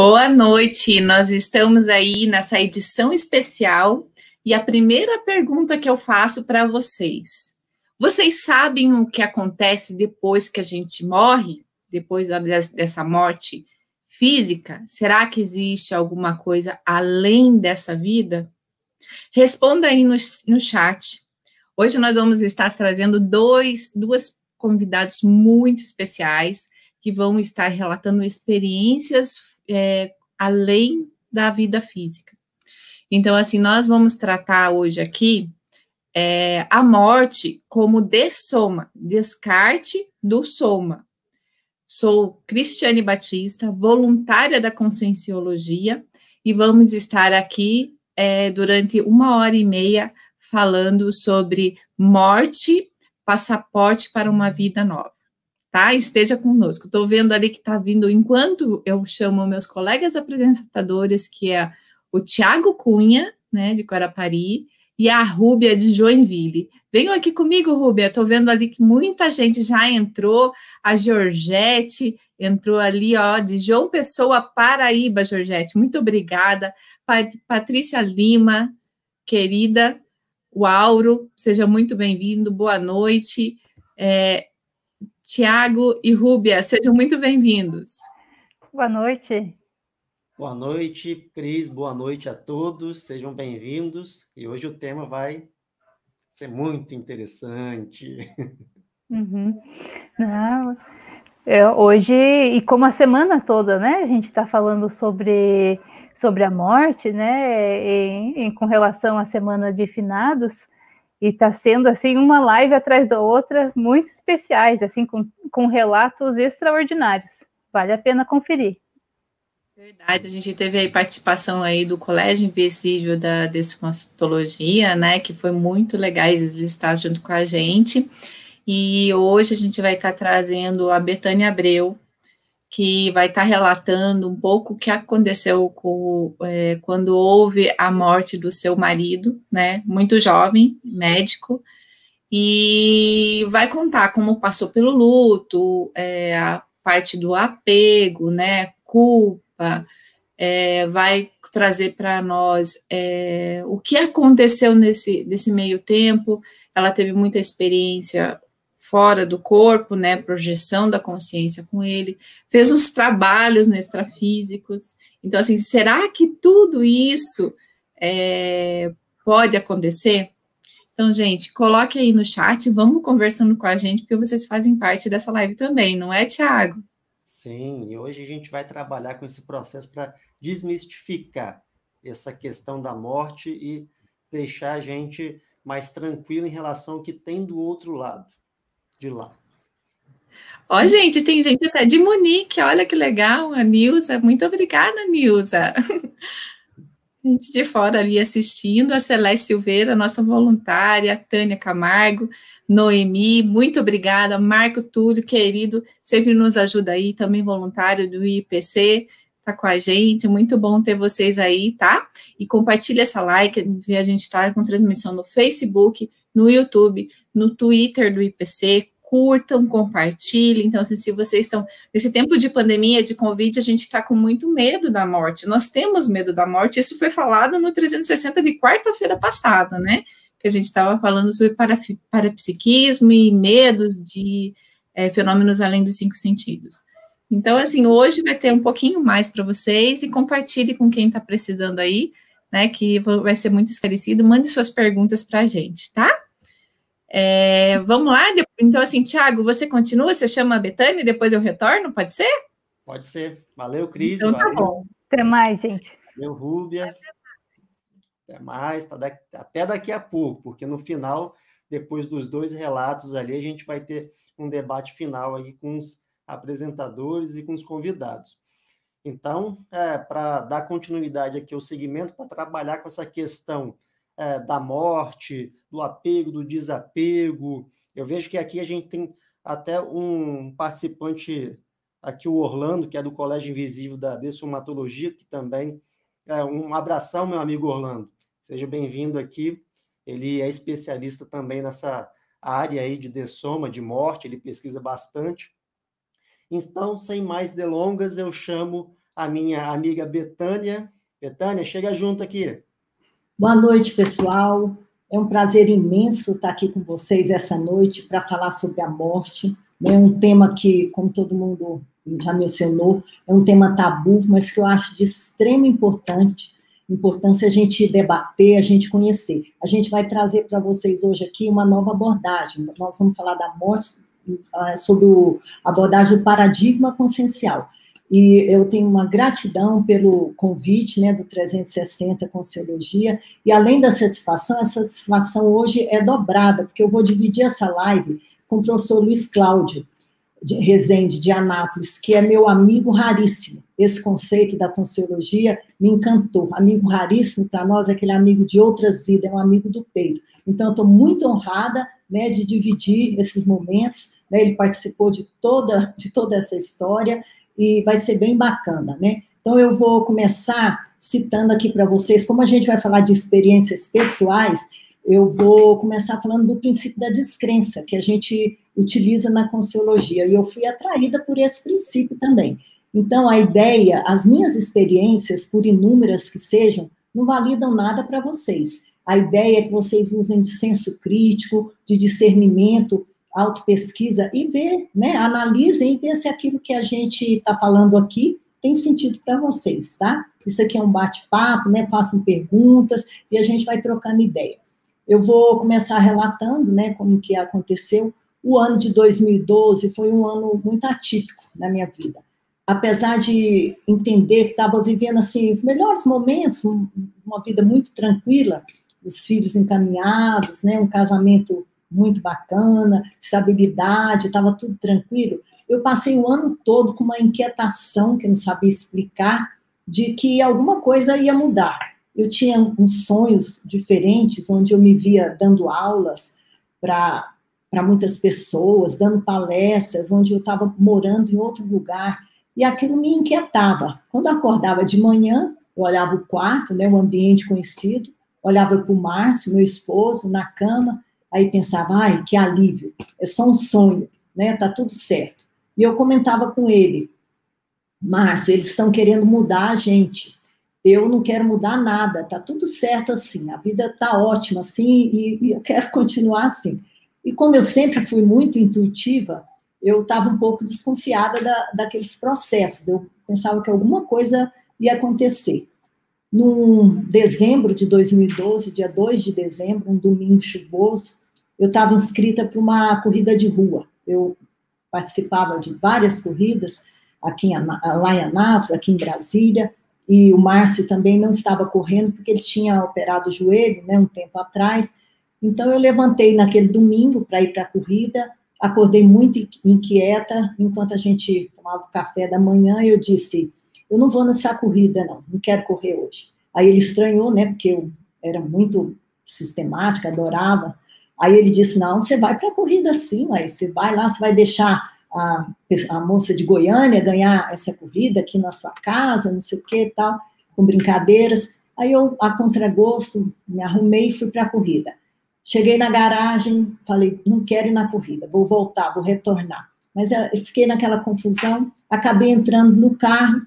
Boa noite, nós estamos aí nessa edição especial e a primeira pergunta que eu faço para vocês: vocês sabem o que acontece depois que a gente morre? Depois dessa morte física? Será que existe alguma coisa além dessa vida? Responda aí no, no chat. Hoje nós vamos estar trazendo dois, duas convidados muito especiais que vão estar relatando experiências é, além da vida física. Então, assim, nós vamos tratar hoje aqui é, a morte como dessoma, descarte do soma. Sou Cristiane Batista, voluntária da Conscienciologia, e vamos estar aqui é, durante uma hora e meia falando sobre morte, passaporte para uma vida nova tá? Esteja conosco. Estou vendo ali que está vindo, enquanto eu chamo meus colegas apresentadores, que é o Tiago Cunha, né, de Guarapari, e a Rúbia de Joinville. Venham aqui comigo, Rúbia. Estou vendo ali que muita gente já entrou. A Georgette entrou ali, ó, de João Pessoa, Paraíba, Georgette. Muito obrigada. Pat Patrícia Lima, querida. O Auro, seja muito bem-vindo. Boa noite. É, Tiago e Rúbia, sejam muito bem-vindos. Boa noite. Boa noite, Cris. Boa noite a todos. Sejam bem-vindos. E hoje o tema vai ser muito interessante. Uhum. Não, é, hoje, e como a semana toda, né, a gente está falando sobre, sobre a morte, né, em, em, com relação à semana de finados, e está sendo assim uma live atrás da outra, muito especiais, assim com, com relatos extraordinários. Vale a pena conferir. Verdade, a gente teve aí participação aí do Colégio Invisível da Desconstologia, né, que foi muito legal eles estar junto com a gente. E hoje a gente vai estar trazendo a Betânia Abreu, que vai estar relatando um pouco o que aconteceu com, é, quando houve a morte do seu marido, né, muito jovem, médico, e vai contar como passou pelo luto, é, a parte do apego, né, culpa, é, vai trazer para nós é, o que aconteceu nesse, nesse meio tempo. Ela teve muita experiência fora do corpo, né, projeção da consciência com ele, fez os trabalhos extrafísicos. Então, assim, será que tudo isso é, pode acontecer? Então, gente, coloque aí no chat, vamos conversando com a gente, porque vocês fazem parte dessa live também, não é, Tiago? Sim, e hoje a gente vai trabalhar com esse processo para desmistificar essa questão da morte e deixar a gente mais tranquilo em relação ao que tem do outro lado de lá. Ó, gente, tem gente até de Munique, olha que legal, a Nilza, muito obrigada, Nilza. Gente de fora ali assistindo, a Celeste Silveira, nossa voluntária, Tânia Camargo, Noemi, muito obrigada, Marco Túlio, querido, sempre nos ajuda aí, também voluntário do IPC, tá com a gente, muito bom ter vocês aí, tá? E compartilha essa like, a gente está com transmissão no Facebook, no YouTube, no Twitter do IPC, curtam, compartilhem. Então, assim, se vocês estão nesse tempo de pandemia, de Covid, a gente está com muito medo da morte. Nós temos medo da morte. Isso foi falado no 360 de quarta-feira passada, né? Que a gente estava falando sobre parapsiquismo e medos de é, fenômenos além dos cinco sentidos. Então, assim, hoje vai ter um pouquinho mais para vocês e compartilhe com quem está precisando aí, né? Que vai ser muito esclarecido. Mande suas perguntas para a gente, tá? É, vamos lá? Então, assim, Thiago, você continua? Você chama a Betânia e depois eu retorno? Pode ser? Pode ser. Valeu, Cris. Então, tá bom. Até mais, gente. Valeu, Rúbia. Até mais. Tá daqui, até daqui a pouco, porque no final, depois dos dois relatos ali, a gente vai ter um debate final aí com os apresentadores e com os convidados. Então, é, para dar continuidade aqui ao segmento, para trabalhar com essa questão é, da morte, do apego, do desapego. Eu vejo que aqui a gente tem até um participante, aqui o Orlando, que é do Colégio Invisível da Dessomatologia, que também é um abração, meu amigo Orlando. Seja bem-vindo aqui. Ele é especialista também nessa área aí de dessoma, de morte, ele pesquisa bastante. Então, sem mais delongas, eu chamo a minha amiga Betânia. Betânia, chega junto aqui. Boa noite, pessoal. É um prazer imenso estar aqui com vocês essa noite para falar sobre a morte. É um tema que, como todo mundo já mencionou, é um tema tabu, mas que eu acho de extrema importância, importância a gente debater, a gente conhecer. A gente vai trazer para vocês hoje aqui uma nova abordagem. Nós vamos falar da morte ah, sobre a abordagem do paradigma consciencial. E eu tenho uma gratidão pelo convite né, do 360 Consciologia, e além da satisfação, essa satisfação hoje é dobrada, porque eu vou dividir essa live com o professor Luiz Cláudio de Rezende, de Anápolis, que é meu amigo raríssimo. Esse conceito da Consciologia me encantou. Amigo raríssimo, para nós, é aquele amigo de outras vidas, é um amigo do peito. Então, estou muito honrada né, de dividir esses momentos. Né, ele participou de toda, de toda essa história, e vai ser bem bacana, né? Então, eu vou começar citando aqui para vocês, como a gente vai falar de experiências pessoais, eu vou começar falando do princípio da descrença, que a gente utiliza na Consciologia, e eu fui atraída por esse princípio também. Então, a ideia, as minhas experiências, por inúmeras que sejam, não validam nada para vocês. A ideia é que vocês usem de senso crítico, de discernimento, autopesquisa e ver, né, analisem e ver se aquilo que a gente está falando aqui tem sentido para vocês, tá? Isso aqui é um bate-papo, né? Façam perguntas e a gente vai trocando ideia. Eu vou começar relatando, né, como que aconteceu. O ano de 2012 foi um ano muito atípico na minha vida. Apesar de entender que estava vivendo assim os melhores momentos, uma vida muito tranquila, os filhos encaminhados, né, um casamento muito bacana, estabilidade, estava tudo tranquilo. Eu passei o ano todo com uma inquietação que eu não sabia explicar de que alguma coisa ia mudar. Eu tinha uns sonhos diferentes, onde eu me via dando aulas para muitas pessoas, dando palestras, onde eu estava morando em outro lugar, e aquilo me inquietava. Quando eu acordava de manhã, eu olhava o quarto, né, o ambiente conhecido, olhava para o Márcio, meu esposo, na cama, Aí pensava, ai, que alívio, é só um sonho, né? Tá tudo certo. E eu comentava com ele, Márcio, eles estão querendo mudar a gente. Eu não quero mudar nada, tá tudo certo assim, a vida tá ótima assim e, e eu quero continuar assim. E como eu sempre fui muito intuitiva, eu estava um pouco desconfiada da, daqueles processos. Eu pensava que alguma coisa ia acontecer. Num dezembro de 2012, dia 2 de dezembro, um domingo chuvoso, eu estava inscrita para uma corrida de rua. Eu participava de várias corridas aqui em, lá em Anápolis, aqui em Brasília, e o Márcio também não estava correndo porque ele tinha operado o joelho, né, um tempo atrás. Então eu levantei naquele domingo para ir para a corrida, acordei muito inquieta enquanto a gente tomava o café da manhã. Eu disse: eu não vou nessa corrida, não, não quero correr hoje. Aí ele estranhou, né, porque eu era muito sistemática, adorava. Aí ele disse, não, você vai para a corrida sim, aí você vai lá, você vai deixar a, a moça de Goiânia ganhar essa corrida aqui na sua casa, não sei o que tal, com brincadeiras. Aí eu, a contragosto, me arrumei e fui para a corrida. Cheguei na garagem, falei, não quero ir na corrida, vou voltar, vou retornar. Mas eu fiquei naquela confusão, acabei entrando no carro,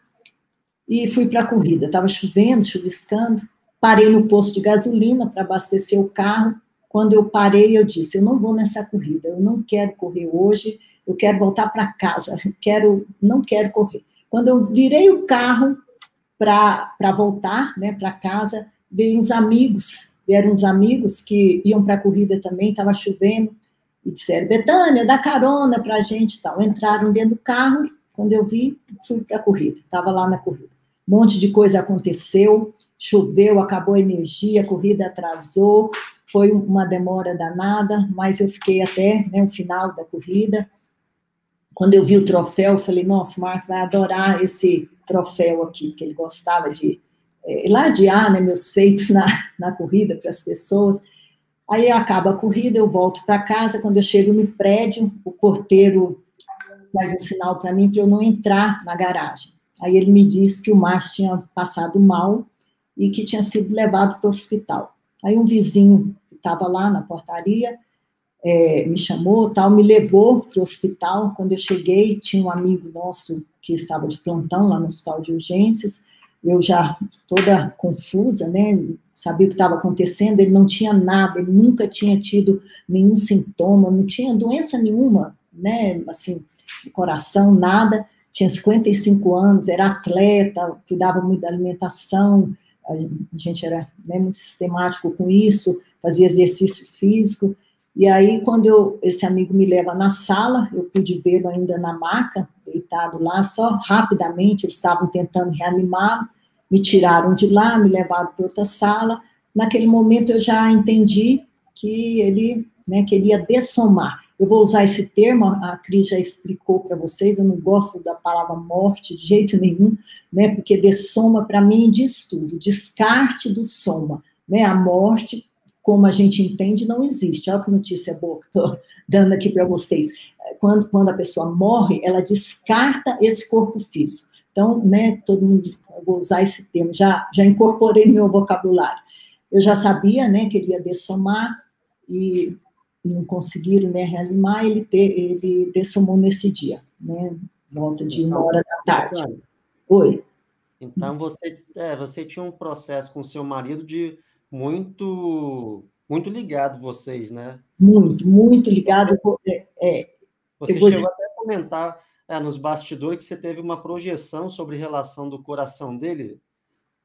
e fui para a corrida. Estava chovendo, chuviscando. Parei no posto de gasolina para abastecer o carro. Quando eu parei, eu disse: Eu não vou nessa corrida, eu não quero correr hoje, eu quero voltar para casa, quero, não quero correr. Quando eu virei o carro para voltar né, para casa, veio uns amigos, vieram uns amigos que iam para a corrida também, estava chovendo, e disseram: Betânia, dá carona para a gente tal. Entraram dentro do carro, quando eu vi, fui para a corrida, estava lá na corrida. Um monte de coisa aconteceu, choveu, acabou a energia, a corrida atrasou, foi uma demora danada, mas eu fiquei até né, o final da corrida. Quando eu vi o troféu, eu falei, nossa, o Márcio vai adorar esse troféu aqui, que ele gostava de é, ladear né, meus feitos na, na corrida para as pessoas. Aí acaba a corrida, eu volto para casa. Quando eu chego no prédio, o porteiro faz um sinal para mim para eu não entrar na garagem. Aí ele me disse que o Márcio tinha passado mal e que tinha sido levado para o hospital. Aí um vizinho que estava lá na portaria é, me chamou, tal, me levou para o hospital. Quando eu cheguei, tinha um amigo nosso que estava de plantão lá no hospital de urgências. Eu já toda confusa, né? Sabia o que estava acontecendo. Ele não tinha nada, ele nunca tinha tido nenhum sintoma, não tinha doença nenhuma, né? Assim, coração, nada. Tinha 55 anos, era atleta, cuidava muito da alimentação. A gente era né, muito sistemático com isso, fazia exercício físico. E aí, quando eu, esse amigo me leva na sala, eu pude vê-lo ainda na maca, deitado lá, só rapidamente, eles estavam tentando reanimar, me tiraram de lá, me levaram para outra sala. Naquele momento eu já entendi que ele né, queria dessomar. Eu vou usar esse termo, a Cris já explicou para vocês, eu não gosto da palavra morte de jeito nenhum, né, porque dessoma para mim diz tudo, descarte do soma, né, a morte como a gente entende, não existe. Olha que notícia boa que estou dando aqui para vocês. Quando, quando a pessoa morre, ela descarta esse corpo físico. Então, né, todo mundo, eu vou usar esse termo, já, já incorporei no meu vocabulário. Eu já sabia, né, que ele ia dessomar e não conseguiram, né, reanimar, ele, ter, ele dessomou nesse dia, né, volta de uma hora da tarde. Oi. Então, você, é, você tinha um processo com seu marido de muito muito ligado vocês, né? Muito, muito ligado. É, é você chegou vou... até a comentar é, nos bastidores que você teve uma projeção sobre relação do coração dele.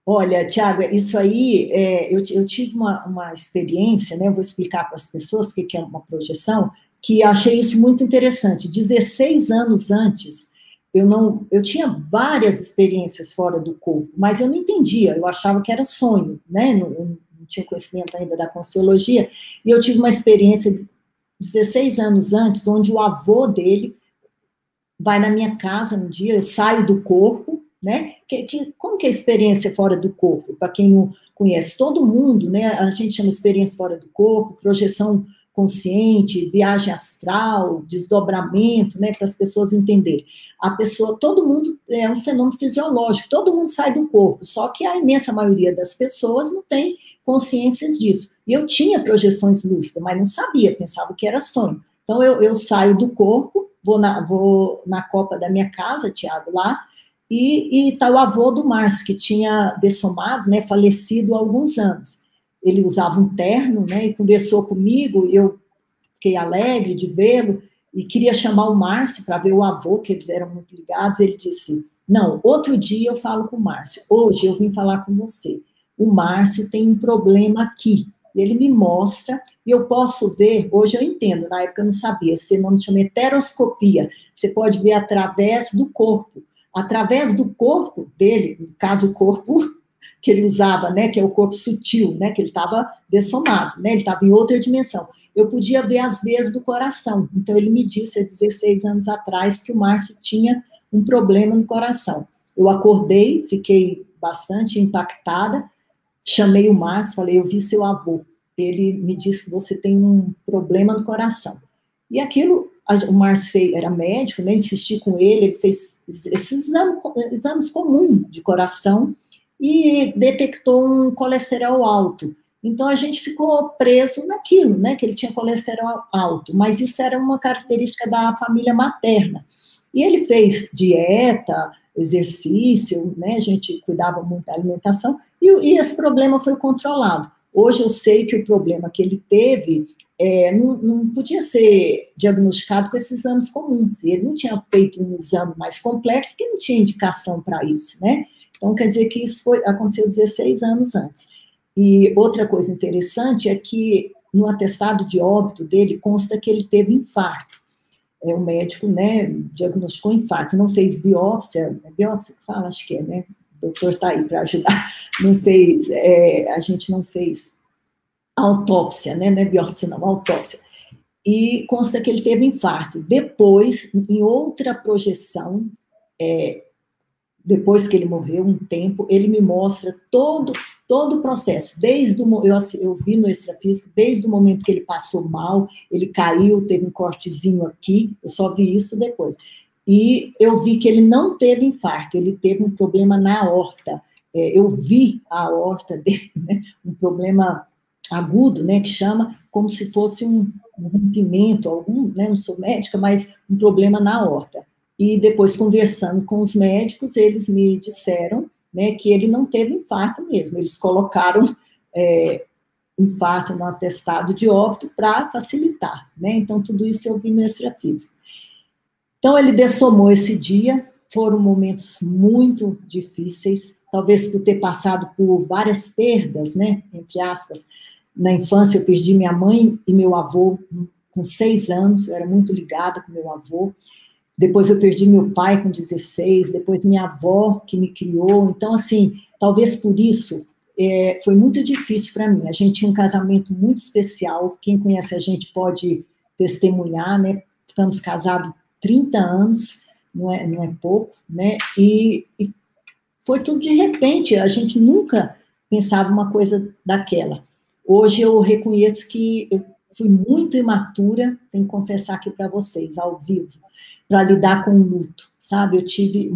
Olha, Tiago, isso aí, é, eu, eu tive uma, uma experiência, né? Vou explicar para as pessoas o que, é uma projeção, que achei isso muito interessante. 16 anos antes, eu não, eu tinha várias experiências fora do corpo, mas eu não entendia, eu achava que era sonho, né? Eu, não tinha conhecimento ainda da Consciologia, e eu tive uma experiência de 16 anos antes, onde o avô dele vai na minha casa um dia, eu saio do corpo, né? Que, que, como que é a experiência fora do corpo? Para quem não conhece, todo mundo, né? A gente chama experiência fora do corpo, projeção consciente, viagem astral, desdobramento, né, para as pessoas entenderem. A pessoa, todo mundo é um fenômeno fisiológico, todo mundo sai do corpo, só que a imensa maioria das pessoas não tem consciências disso. E eu tinha projeções lúcidas, mas não sabia, pensava que era sonho. Então eu, eu saio do corpo, vou na, vou na copa da minha casa, Tiago, lá, e, e tá o avô do Márcio, que tinha dessomado, né, falecido há alguns anos. Ele usava um terno, né, e conversou comigo, e eu fiquei alegre de vê-lo, e queria chamar o Márcio para ver o avô, que eles eram muito ligados, ele disse, não, outro dia eu falo com o Márcio, hoje eu vim falar com você, o Márcio tem um problema aqui, ele me mostra, e eu posso ver, hoje eu entendo, na época eu não sabia, esse fenômeno chama heteroscopia, você pode ver através do corpo, através do corpo dele, no caso o corpo que ele usava, né, que é o corpo sutil, né, que ele estava dessomado, né, ele estava em outra dimensão. Eu podia ver as veias do coração. Então ele me disse há 16 anos atrás que o Márcio tinha um problema no coração. Eu acordei, fiquei bastante impactada, chamei o Márcio, falei: "Eu vi seu avô. Ele me disse que você tem um problema no coração". E aquilo o Márcio fez, era médico, né? Insisti com ele, ele fez esses exames, exames comuns de coração e detectou um colesterol alto. Então a gente ficou preso naquilo, né, que ele tinha colesterol alto, mas isso era uma característica da família materna. E ele fez dieta, exercício, né, a gente cuidava muito da alimentação, e, e esse problema foi controlado. Hoje eu sei que o problema que ele teve é, não, não, podia ser diagnosticado com esses exames comuns. Ele não tinha feito um exame mais complexo, porque não tinha indicação para isso, né? Então, quer dizer que isso foi, aconteceu 16 anos antes. E outra coisa interessante é que no atestado de óbito dele consta que ele teve infarto. É, o médico, né, diagnosticou infarto, não fez biópsia, é biópsia que fala, acho que é, né? O doutor está aí para ajudar. Não fez, é, a gente não fez autópsia, né? Não é biópsia, não, autópsia. E consta que ele teve infarto. Depois, em outra projeção, é, depois que ele morreu, um tempo, ele me mostra todo todo o processo, desde o eu, eu vi no extrafísico, desde o momento que ele passou mal, ele caiu, teve um cortezinho aqui, eu só vi isso depois. E eu vi que ele não teve infarto, ele teve um problema na aorta. É, eu vi a aorta dele, né, um problema agudo, né, que chama como se fosse um, rompimento, algum, né, não sou médica, mas um problema na horta. E depois, conversando com os médicos, eles me disseram né, que ele não teve infarto mesmo, eles colocaram é, infarto no atestado de óbito para facilitar, né, então tudo isso eu vi no extrafísico. Então, ele dessomou esse dia, foram momentos muito difíceis, talvez por ter passado por várias perdas, né, entre aspas, na infância, eu perdi minha mãe e meu avô com seis anos, eu era muito ligada com meu avô. Depois eu perdi meu pai com 16, depois minha avó que me criou. Então, assim, talvez por isso é, foi muito difícil para mim. A gente tinha um casamento muito especial. Quem conhece a gente pode testemunhar, né? Ficamos casados 30 anos, não é, não é pouco, né? E, e foi tudo de repente. A gente nunca pensava uma coisa daquela. Hoje eu reconheço que eu fui muito imatura, tenho que confessar aqui para vocês, ao vivo, para lidar com o luto, sabe? Eu tive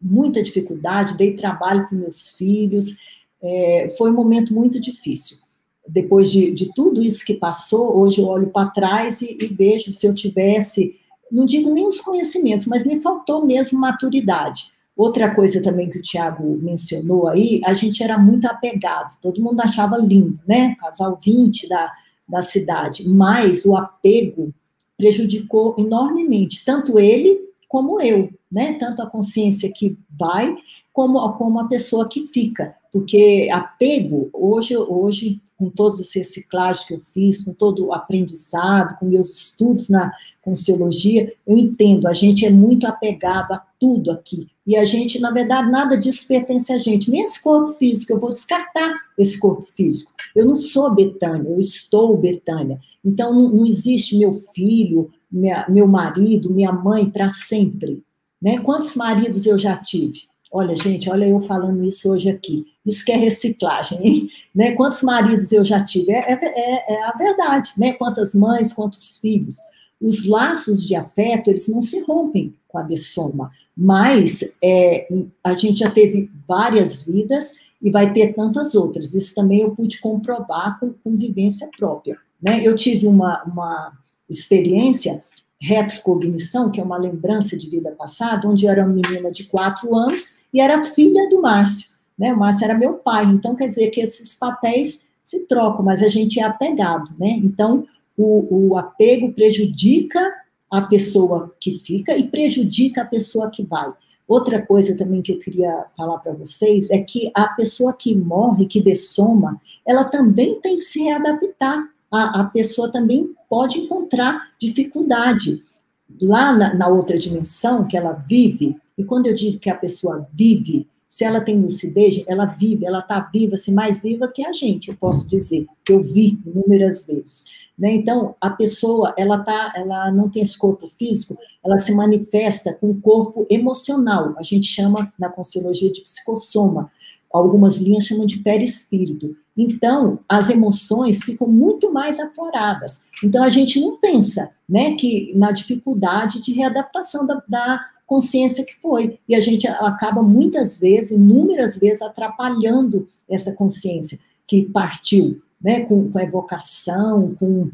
muita dificuldade, dei trabalho para meus filhos, é, foi um momento muito difícil. Depois de, de tudo isso que passou, hoje eu olho para trás e, e vejo se eu tivesse, não digo nem os conhecimentos, mas me faltou mesmo maturidade Outra coisa também que o Tiago mencionou aí, a gente era muito apegado, todo mundo achava lindo, né? Casal 20 da, da cidade, mas o apego prejudicou enormemente, tanto ele como eu, né? Tanto a consciência que vai, como, como a pessoa que fica. Porque apego, hoje, hoje, com todas as reciclagens que eu fiz, com todo o aprendizado, com meus estudos na Conciologia, eu entendo, a gente é muito apegado a tudo aqui. E a gente, na verdade, nada disso pertence a gente, nem esse corpo físico, eu vou descartar esse corpo físico. Eu não sou Betânia, eu estou Betânia. Então, não, não existe meu filho, minha, meu marido, minha mãe para sempre. Né? Quantos maridos eu já tive? Olha, gente, olha eu falando isso hoje aqui. Isso que é reciclagem, hein? Né? Quantos maridos eu já tive? É, é, é, a verdade, né? Quantas mães, quantos filhos. Os laços de afeto, eles não se rompem com a dessoma, mas é, a gente já teve várias vidas e vai ter tantas outras. Isso também eu pude comprovar com, com vivência própria. Né? Eu tive uma, uma experiência retrocognição, que é uma lembrança de vida passada, onde eu era uma menina de quatro anos e era filha do Márcio. Né? O Márcio era meu pai, então quer dizer que esses papéis se trocam, mas a gente é apegado, né? Então, o, o apego prejudica a pessoa que fica e prejudica a pessoa que vai. Outra coisa também que eu queria falar para vocês é que a pessoa que morre, que dessoma, ela também tem que se readaptar. A, a pessoa também pode encontrar dificuldade. Lá na, na outra dimensão que ela vive, e quando eu digo que a pessoa vive, se ela tem lucidez, ela vive, ela está viva, assim, mais viva que a gente, eu posso dizer, que eu vi inúmeras vezes. Né? Então, a pessoa, ela, tá, ela não tem esse corpo físico, ela se manifesta com o corpo emocional, a gente chama na Consciologia de psicossoma, algumas linhas chamam de perispírito. Então, as emoções ficam muito mais afloradas. Então, a gente não pensa, né, que na dificuldade de readaptação da, da consciência que foi. E a gente acaba muitas vezes, inúmeras vezes, atrapalhando essa consciência que partiu, né, com, com evocação, com,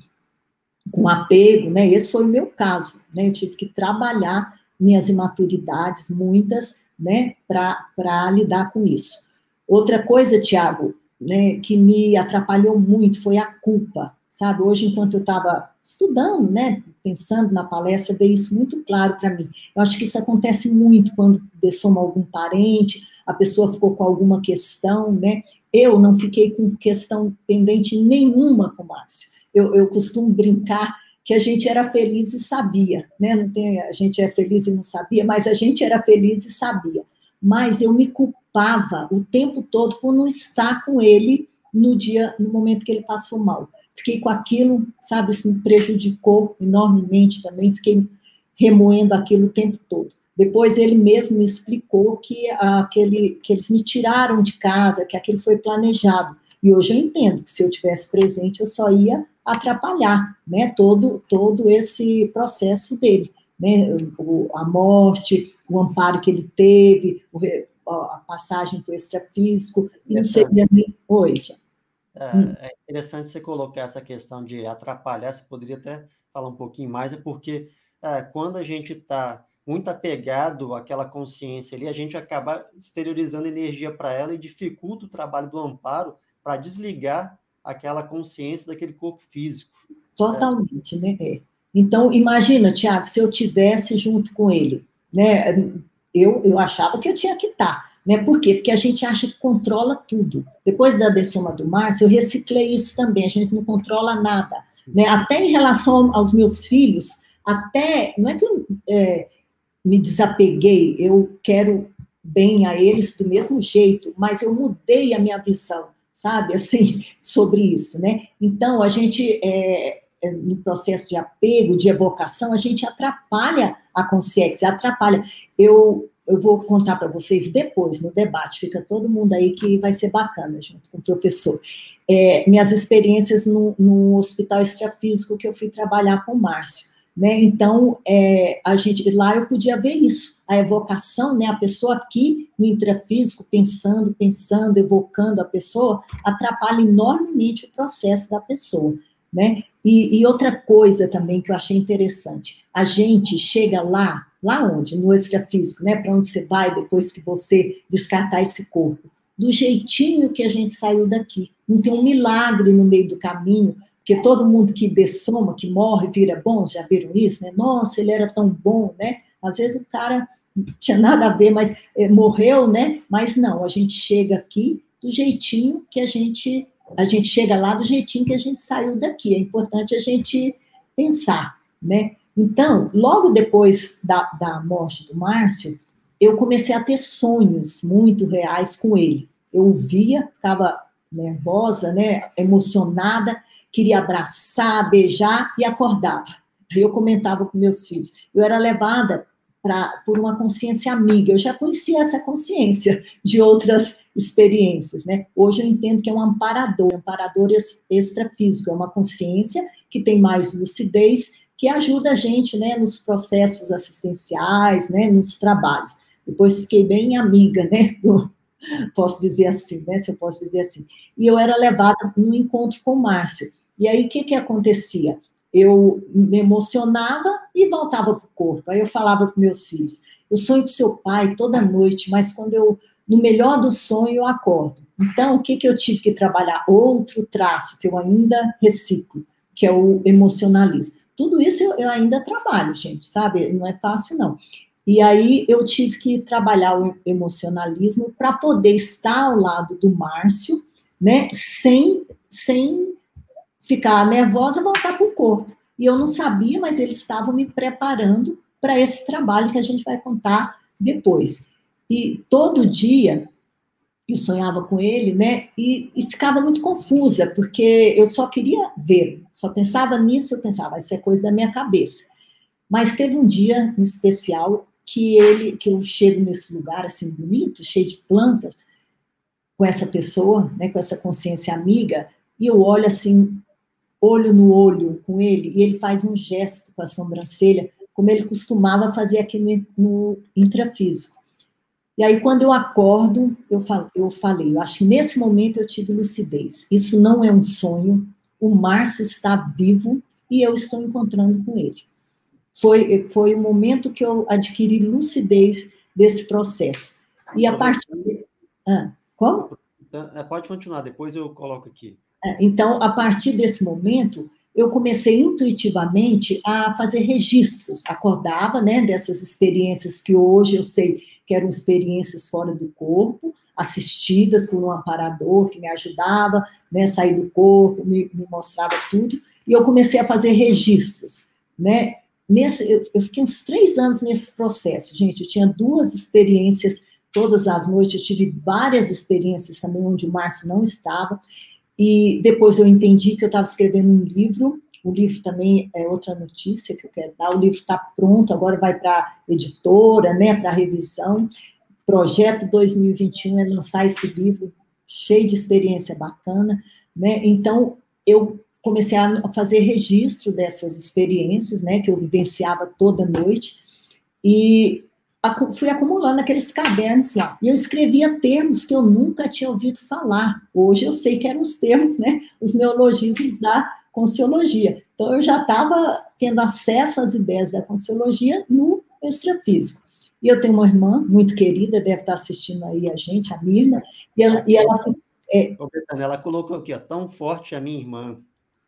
com apego, né, esse foi o meu caso, né, eu tive que trabalhar minhas imaturidades, muitas, né, para lidar com isso. Outra coisa, Tiago, né, que me atrapalhou muito foi a culpa, sabe? Hoje, enquanto eu estava estudando, né, pensando na palestra, veio isso muito claro para mim. Eu acho que isso acontece muito quando dessoma algum parente, a pessoa ficou com alguma questão, né? Eu não fiquei com questão pendente nenhuma com o Márcio. Eu, eu costumo brincar que a gente era feliz e sabia, né? Não tem, a gente é feliz e não sabia, mas a gente era feliz e sabia mas eu me culpava o tempo todo por não estar com ele no dia, no momento que ele passou mal. Fiquei com aquilo, sabe, isso me prejudicou enormemente também, fiquei remoendo aquilo o tempo todo. Depois ele mesmo me explicou que aquele que eles me tiraram de casa, que aquilo foi planejado. E hoje eu entendo que se eu tivesse presente eu só ia atrapalhar, né, todo todo esse processo dele né, a morte, o amparo que ele teve, a passagem para o extrafísico, e não seria nem... Oi, É, hum. é, interessante você colocar essa questão de atrapalhar, você poderia até falar um pouquinho mais, é porque é, quando a gente está muito apegado àquela consciência ali, a gente acaba exteriorizando energia para ela e dificulta o trabalho do amparo para desligar aquela consciência daquele corpo físico. Totalmente, né? É. Então, imagina, Tiago, se eu tivesse junto com ele, né? Eu, eu achava que eu tinha que estar, né? Por quê? Porque a gente acha que controla tudo. Depois da dessoma do Márcio, eu reciclei isso também, a gente não controla nada, né? Até em relação aos meus filhos, até, não é que eu é, me desapeguei, eu quero bem a eles do mesmo jeito, mas eu mudei a minha visão, sabe, assim, sobre isso, né? Então, a gente, é, no processo de apego, de evocação, a gente atrapalha a consciência, atrapalha. Eu, eu vou contar para vocês depois, no debate, fica todo mundo aí que vai ser bacana, junto com o professor. É, minhas experiências no, no hospital extrafísico que eu fui trabalhar com o Márcio. Né? Então, é, a gente lá eu podia ver isso, a evocação, né? A pessoa aqui no intrafísico pensando, pensando, evocando a pessoa, atrapalha enormemente o processo da pessoa, né? E, e outra coisa também que eu achei interessante, a gente chega lá, lá onde? No extrafísico, né? Para onde você vai depois que você descartar esse corpo? Do jeitinho que a gente saiu daqui. Não tem um milagre no meio do caminho, porque todo mundo que dessoma, que morre, vira bom, já viram isso, né? Nossa, ele era tão bom, né? Às vezes o cara não tinha nada a ver, mas é, morreu, né? Mas não, a gente chega aqui do jeitinho que a gente, a gente chega lá do jeitinho que a gente saiu daqui. É importante a gente pensar, né? Então, logo depois da, da morte do Márcio, eu comecei a ter sonhos muito reais com ele. Eu via, ficava nervosa, né, emocionada, queria abraçar, beijar e acordava. Eu comentava com meus filhos. Eu era levada pra, por uma consciência amiga. Eu já conhecia essa consciência de outras experiências, né? Hoje eu entendo que é um amparador, um amparador extrafísico, é uma consciência que tem mais lucidez, que ajuda a gente, né, nos processos assistenciais, né, nos trabalhos. Depois fiquei bem amiga, né, do, posso dizer assim, né, se eu posso dizer assim. E eu era levada no encontro com o Márcio. E aí, o que, que acontecia? Eu me emocionava e voltava para o corpo. Aí eu falava para meus filhos: eu sonho com seu pai toda noite, mas quando eu, no melhor do sonho, eu acordo. Então, o que, que eu tive que trabalhar? Outro traço que eu ainda reciclo, que é o emocionalismo. Tudo isso eu, eu ainda trabalho, gente, sabe? Não é fácil, não. E aí eu tive que trabalhar o emocionalismo para poder estar ao lado do Márcio, né, sem, sem ficar nervosa, voltar para o corpo. E eu não sabia, mas eles estavam me preparando para esse trabalho que a gente vai contar depois. E todo dia eu sonhava com ele, né? E, e ficava muito confusa, porque eu só queria ver, só pensava nisso, eu pensava, isso é coisa da minha cabeça. Mas teve um dia em especial que ele, que eu chego nesse lugar assim bonito, cheio de plantas, com essa pessoa, né, com essa consciência amiga, e eu olho assim olho no olho com ele, e ele faz um gesto com a sobrancelha, como ele costumava fazer aqui no, no intrafísico. E aí, quando eu acordo, eu, falo, eu falei, eu acho que nesse momento eu tive lucidez. Isso não é um sonho, o Márcio está vivo e eu estou encontrando com ele. Foi, foi o momento que eu adquiri lucidez desse processo. E a partir. Ah, como? Então, é, pode continuar, depois eu coloco aqui. Então, a partir desse momento, eu comecei intuitivamente a fazer registros. Acordava, né, dessas experiências que hoje eu sei que eram experiências fora do corpo, assistidas por um aparador que me ajudava, né, sair do corpo, me, me mostrava tudo, e eu comecei a fazer registros, né. Nesse, eu, eu fiquei uns três anos nesse processo, gente. Eu tinha duas experiências todas as noites. Eu tive várias experiências também onde o Márcio não estava. E depois eu entendi que eu estava escrevendo um livro. O livro também é outra notícia que eu quero dar. O livro está pronto, agora vai para editora, né, para revisão. Projeto 2021 é lançar esse livro cheio de experiência bacana, né? Então eu comecei a fazer registro dessas experiências, né, que eu vivenciava toda noite. E fui acumulando aqueles cadernos lá. E eu escrevia termos que eu nunca tinha ouvido falar. Hoje eu sei que eram os termos, né? Os neologismos da Conciologia. Então eu já estava tendo acesso às ideias da Conciologia no extrafísico. E eu tenho uma irmã muito querida, deve estar assistindo aí a gente, a Mirna, e ela. E ela é... ela colocou aqui, ó, tão forte a minha irmã.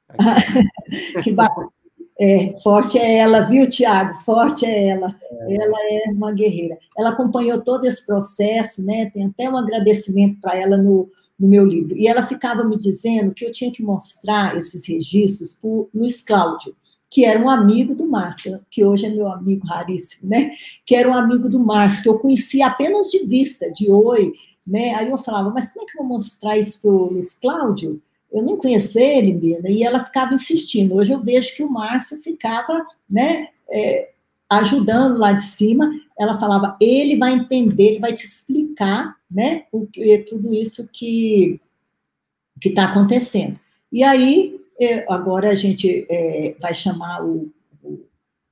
que bacana. É, forte é ela, viu, Tiago? Forte é ela. É. Ela é uma guerreira. Ela acompanhou todo esse processo, né? Tem até um agradecimento para ela no, no meu livro. E ela ficava me dizendo que eu tinha que mostrar esses registros para o Luiz Cláudio, que era um amigo do Márcio, que hoje é meu amigo raríssimo, né? Que era um amigo do Márcio, que eu conhecia apenas de vista, de oi, né? Aí eu falava, mas como é que eu vou mostrar isso para o Luiz Cláudio? Eu nem conheço ele, Mirna, e ela ficava insistindo. Hoje eu vejo que o Márcio ficava, né, é, ajudando lá de cima. Ela falava, ele vai entender, ele vai te explicar, né, o tudo isso que que está acontecendo. E aí, é, agora a gente é, vai chamar o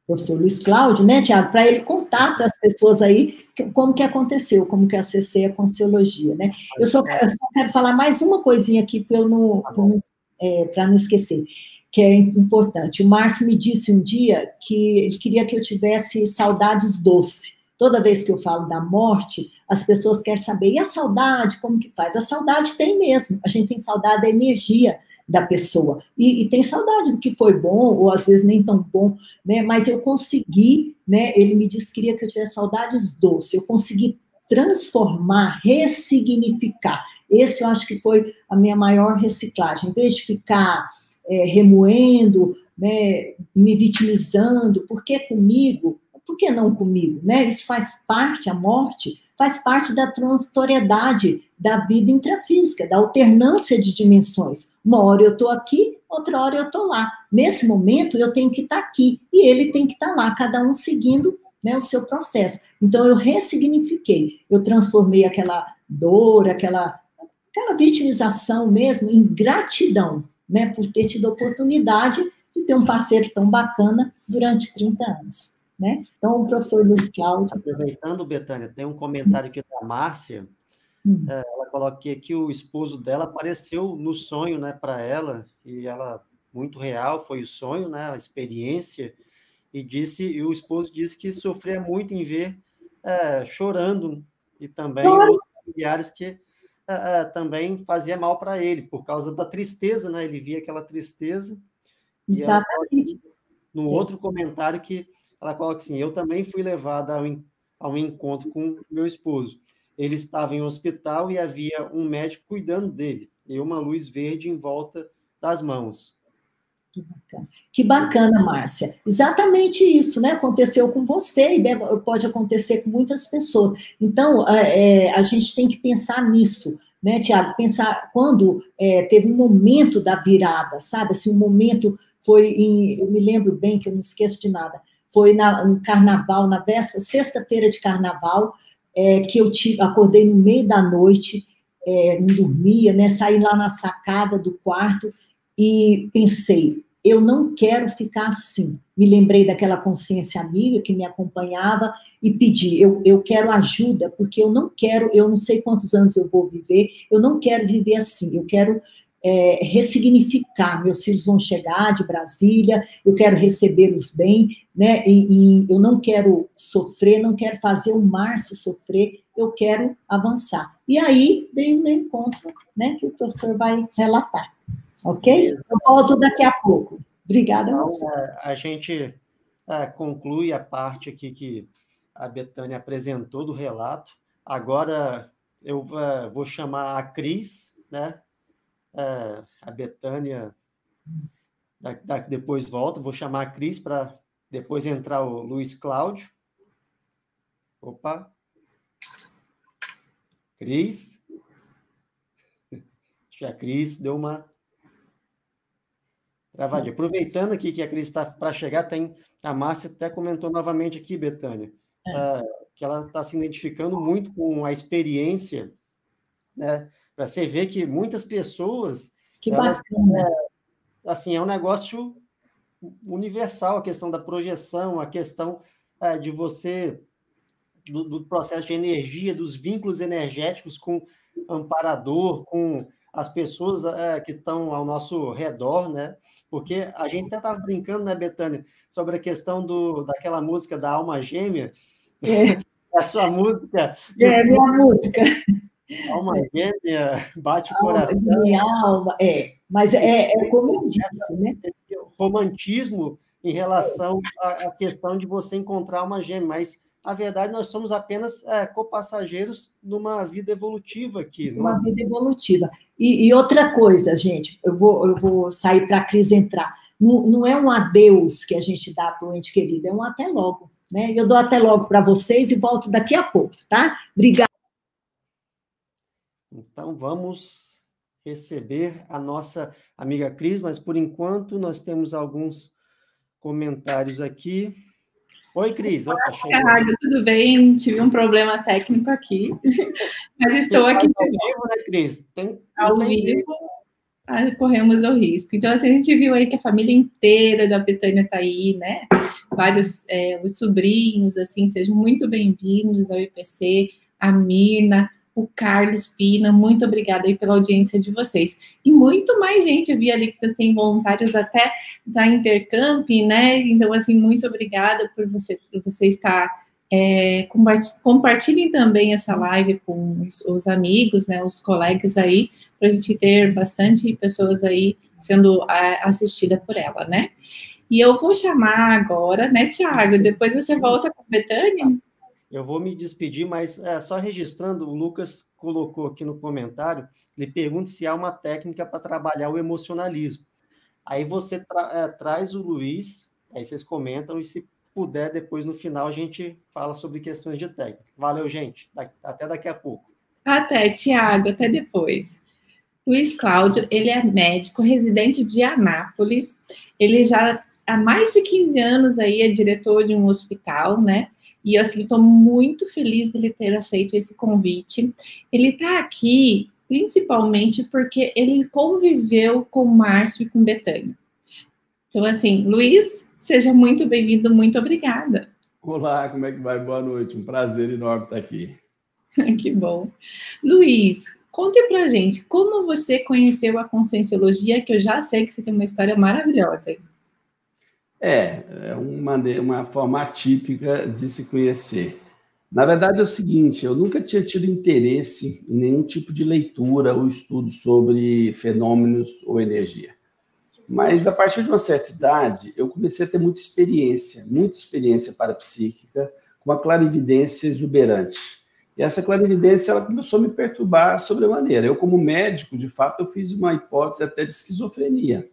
professor Luiz Cláudio, né, Tiago, para ele contar para as pessoas aí como que aconteceu, como que acessei a Conciologia, né. Eu só, quero, só quero falar mais uma coisinha aqui para eu não, não, é, não esquecer, que é importante. O Márcio me disse um dia que ele queria que eu tivesse saudades doce. Toda vez que eu falo da morte, as pessoas querem saber, e a saudade, como que faz? A saudade tem mesmo, a gente tem saudade da energia, da pessoa. E, e, tem saudade do que foi bom, ou às vezes nem tão bom, né? Mas eu consegui, né? Ele me disse que queria que eu tivesse saudades doces. Eu consegui transformar, ressignificar. Esse eu acho que foi a minha maior reciclagem. Em vez de ficar é, remoendo, né, me vitimizando, por que comigo? Por que não comigo? Né? Isso faz parte, a morte faz parte da transitoriedade da vida intrafísica, da alternância de dimensões. Uma hora eu estou aqui, outra hora eu estou lá. Nesse momento, eu tenho que estar tá aqui e ele tem que estar tá lá, cada um seguindo né, o seu processo. Então, eu ressignifiquei, eu transformei aquela dor, aquela, aquela vitimização mesmo em gratidão, né, por ter tido a oportunidade de ter um parceiro tão bacana durante 30 anos. Né? Então, o professor Luiz Cláudio. Aproveitando, Betânia, tem um comentário aqui da Márcia. Hum. É, ela coloca aqui que o esposo dela apareceu no sonho né, para ela, e ela, muito real, foi o sonho, né, a experiência, e disse e o esposo disse que sofria muito em ver é, chorando, e também outros familiares que é, é, também fazia mal para ele, por causa da tristeza, né? Ele via aquela tristeza. Exatamente. Ela, no outro comentário que ela coloca assim: Eu também fui levada ao, a um encontro com meu esposo. Ele estava em um hospital e havia um médico cuidando dele, e uma luz verde em volta das mãos. Que bacana, que bacana Márcia. Exatamente isso, né? Aconteceu com você e deve, pode acontecer com muitas pessoas. Então, é, a gente tem que pensar nisso né, Tiago? Pensar quando é, teve um momento da virada, sabe? Assim, um momento foi em. Eu me lembro bem que eu não esqueço de nada foi na, no carnaval, na véspera, sexta-feira de carnaval, é, que eu tive, acordei no meio da noite, é, não dormia, né? Saí lá na sacada do quarto e pensei, eu não quero ficar assim. Me lembrei daquela consciência amiga que me acompanhava e pedi, eu, eu quero ajuda, porque eu não quero, eu não sei quantos anos eu vou viver, eu não quero viver assim, eu quero é, ressignificar. Meus filhos vão chegar de Brasília, eu quero recebê-los bem, né? E, e, eu não quero sofrer, não quero fazer o Márcio sofrer, eu quero avançar. E aí vem o encontro, né? Que o professor vai relatar, ok? Eu volto daqui a pouco. Obrigada. Então, é, a gente é, conclui a parte aqui que a Betânia apresentou do relato. Agora eu é, vou chamar a Cris, né? É, a Betânia da, da, depois volta. Vou chamar a Cris para depois entrar o Luiz Cláudio. Opa. Cris. Acho que a Cris deu uma travadinha. Aproveitando aqui que a Cris está para chegar, tem a Márcia até comentou novamente aqui, Betânia, é. uh, que ela está se identificando muito com a experiência né, para você ver que muitas pessoas. Que elas, bacana. Assim, é um negócio universal a questão da projeção, a questão é, de você do, do processo de energia, dos vínculos energéticos com amparador, com as pessoas é, que estão ao nosso redor, né? Porque a gente até estava brincando, né, Betânia, sobre a questão do, daquela música da alma gêmea. É. a sua música. É, minha música. Alma gêmea, bate o coração. Minha alma, é. Mas é, é como eu disse, né? Esse romantismo em relação à questão de você encontrar uma gêmea, mas a verdade nós somos apenas é, copassageiros numa vida evolutiva aqui. Numa é? vida evolutiva. E, e, outra coisa, gente, eu vou, eu vou sair para a Cris entrar. Não, não é um adeus que a gente dá para o ente querido, é um até logo. Né? Eu dou até logo para vocês e volto daqui a pouco, tá? Obrigada. Então vamos receber a nossa amiga Cris, mas por enquanto nós temos alguns comentários aqui. Oi, Cris. Opa, Caralho, tudo bem? Tive um problema técnico aqui, mas estou aqui. Ao vivo, né, Cris? Tem, ao vivo, ah, corremos o risco. Então, assim, a gente viu aí que a família inteira da Betânia está aí, né? Vários é, os sobrinhos, assim, sejam muito bem-vindos ao IPC, a Mirna, o Carlos Pina, muito obrigada aí pela audiência de vocês. E muito mais gente, eu vi ali que tem voluntários até da Intercamp, né? Então, assim, muito obrigada por você, por você estar. É, compartilhem também essa live com os, os, amigos, né, os colegas aí, para a gente ter bastante pessoas aí sendo assistida por ela, né? E eu vou chamar agora, né, Tiago? Depois você volta com a Betânia? Eu vou me despedir, mas é, só registrando, o Lucas colocou aqui no comentário, ele pergunta se há uma técnica para trabalhar o emocionalismo. Aí você tra é, traz o Luiz, aí vocês comentam, e se puder, depois no final a gente fala sobre questões de técnica. Valeu, gente. Até daqui a pouco. Até, Tiago, até depois. Luiz Cláudio, ele é médico, residente de Anápolis. Ele já há mais de 15 anos aí é diretor de um hospital, né? E assim, estou muito feliz dele ter aceito esse convite. Ele está aqui principalmente porque ele conviveu com Márcio e com Betânia. Então, assim, Luiz, seja muito bem-vindo, muito obrigada. Olá, como é que vai? Boa noite, um prazer enorme estar aqui. que bom. Luiz, conte pra gente como você conheceu a Conscienciologia, que eu já sei que você tem uma história maravilhosa. É, é uma, uma forma atípica de se conhecer. Na verdade, é o seguinte: eu nunca tinha tido interesse em nenhum tipo de leitura ou estudo sobre fenômenos ou energia. Mas a partir de uma certa idade, eu comecei a ter muita experiência, muita experiência parapsíquica, com uma clarividência exuberante. E essa clarividência ela começou a me perturbar sobremaneira. Eu, como médico, de fato, eu fiz uma hipótese até de esquizofrenia.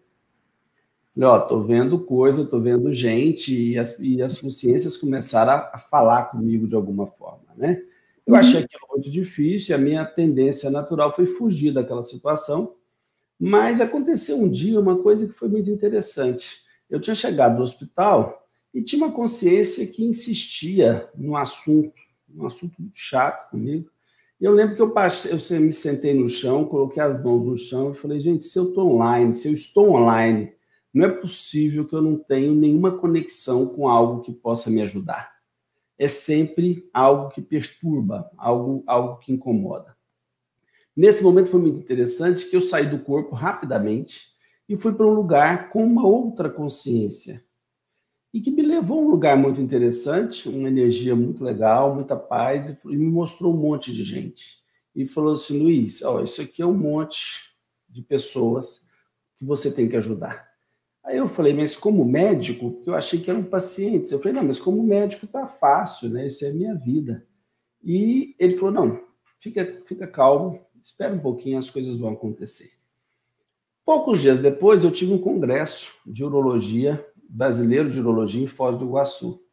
Falei, ó, tô vendo coisa, tô vendo gente, e as, e as consciências começaram a, a falar comigo de alguma forma, né? Eu achei uhum. aquilo muito difícil, e a minha tendência natural foi fugir daquela situação, mas aconteceu um dia uma coisa que foi muito interessante. Eu tinha chegado no hospital e tinha uma consciência que insistia no assunto, um assunto muito chato comigo. E eu lembro que eu, passei, eu me sentei no chão, coloquei as mãos no chão e falei, gente, se eu estou online, se eu estou online, não é possível que eu não tenha nenhuma conexão com algo que possa me ajudar. É sempre algo que perturba, algo, algo que incomoda. Nesse momento foi muito interessante que eu saí do corpo rapidamente e fui para um lugar com uma outra consciência. E que me levou a um lugar muito interessante, uma energia muito legal, muita paz, e me mostrou um monte de gente. E falou assim: Luiz, ó, isso aqui é um monte de pessoas que você tem que ajudar. Aí eu falei, mas como médico, porque eu achei que eram pacientes. Eu falei, não, mas como médico tá fácil, né? Isso é a minha vida. E ele falou, não, fica, fica calmo, espera um pouquinho, as coisas vão acontecer. Poucos dias depois, eu tive um congresso de urologia, brasileiro de urologia, em Foz do Iguaçu.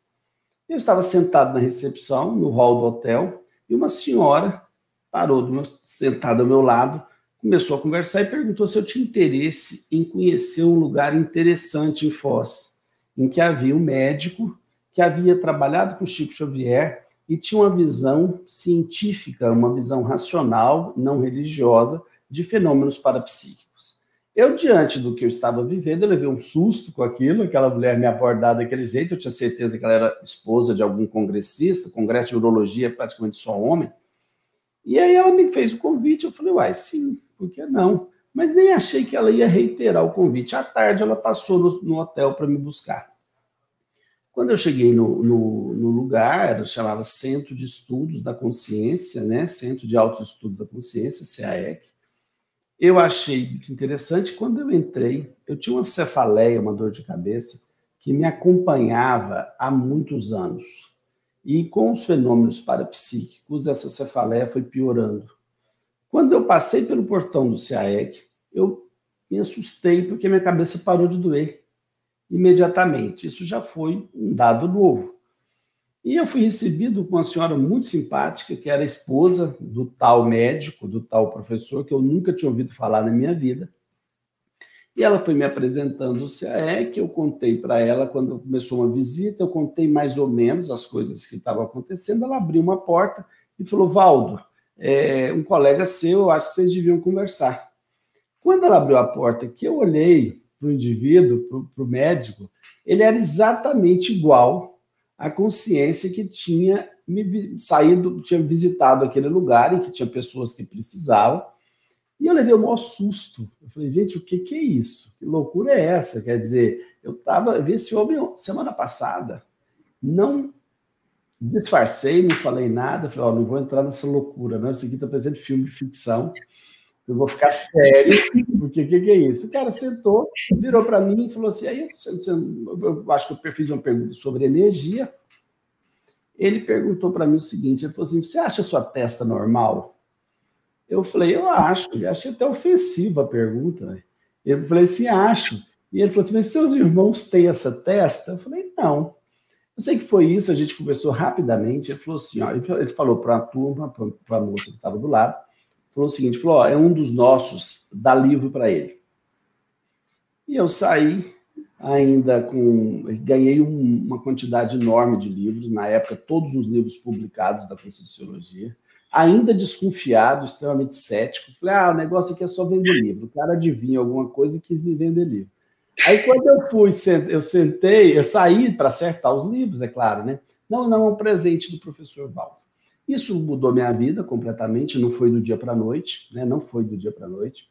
Eu estava sentado na recepção, no hall do hotel, e uma senhora parou meu, sentada ao meu lado, começou a conversar e perguntou se eu tinha interesse em conhecer um lugar interessante em Foz, em que havia um médico que havia trabalhado com Chico Xavier e tinha uma visão científica, uma visão racional, não religiosa, de fenômenos parapsíquicos. Eu, diante do que eu estava vivendo, eu levei um susto com aquilo, aquela mulher me abordar daquele jeito, eu tinha certeza que ela era esposa de algum congressista, congresso de urologia, praticamente só homem. E aí ela me fez o convite, eu falei, uai, sim, por que não? Mas nem achei que ela ia reiterar o convite. À tarde ela passou no, no hotel para me buscar. Quando eu cheguei no, no, no lugar, chamava Centro de Estudos da Consciência, né? Centro de Altos Estudos da Consciência, CAEC. Eu achei interessante. Quando eu entrei, eu tinha uma cefaleia, uma dor de cabeça, que me acompanhava há muitos anos. E com os fenômenos parapsíquicos, essa cefaleia foi piorando. Quando eu passei pelo portão do CAEC, eu me assustei porque minha cabeça parou de doer imediatamente. Isso já foi um dado novo. E eu fui recebido com uma senhora muito simpática, que era esposa do tal médico, do tal professor, que eu nunca tinha ouvido falar na minha vida. E ela foi me apresentando o CAE, eu contei para ela quando começou uma visita, eu contei mais ou menos as coisas que estavam acontecendo. Ela abriu uma porta e falou: Valdo, é, um colega seu, eu acho que vocês deviam conversar. Quando ela abriu a porta, que eu olhei para o indivíduo, para o médico, ele era exatamente igual à consciência que tinha me saído, tinha visitado aquele lugar em que tinha pessoas que precisavam. E eu levei o maior susto. Eu falei, gente, o que, que é isso? Que loucura é essa? Quer dizer, eu estava, vi esse homem semana passada, não disfarcei, não falei nada, falei, ó, não vou entrar nessa loucura, não. Isso aqui está parecendo filme de ficção. Eu vou ficar sério, porque o que, que, é isso? O cara sentou, virou para mim e falou assim: aí eu acho que eu fiz uma pergunta sobre energia. Ele perguntou para mim o seguinte: ele falou assim, você acha a sua testa normal? Eu falei, eu acho, eu achei até ofensiva a pergunta. Né? Eu falei assim, acho. E ele falou assim, mas seus irmãos têm essa testa? Eu falei, não. Eu sei que foi isso, a gente conversou rapidamente. Ele falou assim: ó, ele falou para a turma, para a moça que estava do lado, falou o seguinte: falou, ó, é um dos nossos, dá livro para ele. E eu saí ainda com. Ganhei um, uma quantidade enorme de livros, na época, todos os livros publicados da Conscienciologia, ainda desconfiado, extremamente cético. Falei, ah, o negócio aqui é só vender livro. O cara adivinha alguma coisa e quis me vender livro. Aí, quando eu fui, eu sentei, eu saí para acertar os livros, é claro, né? Não, não, é um presente do professor Valdo. Isso mudou minha vida completamente, não foi do dia para a noite, né? não foi do dia para a noite.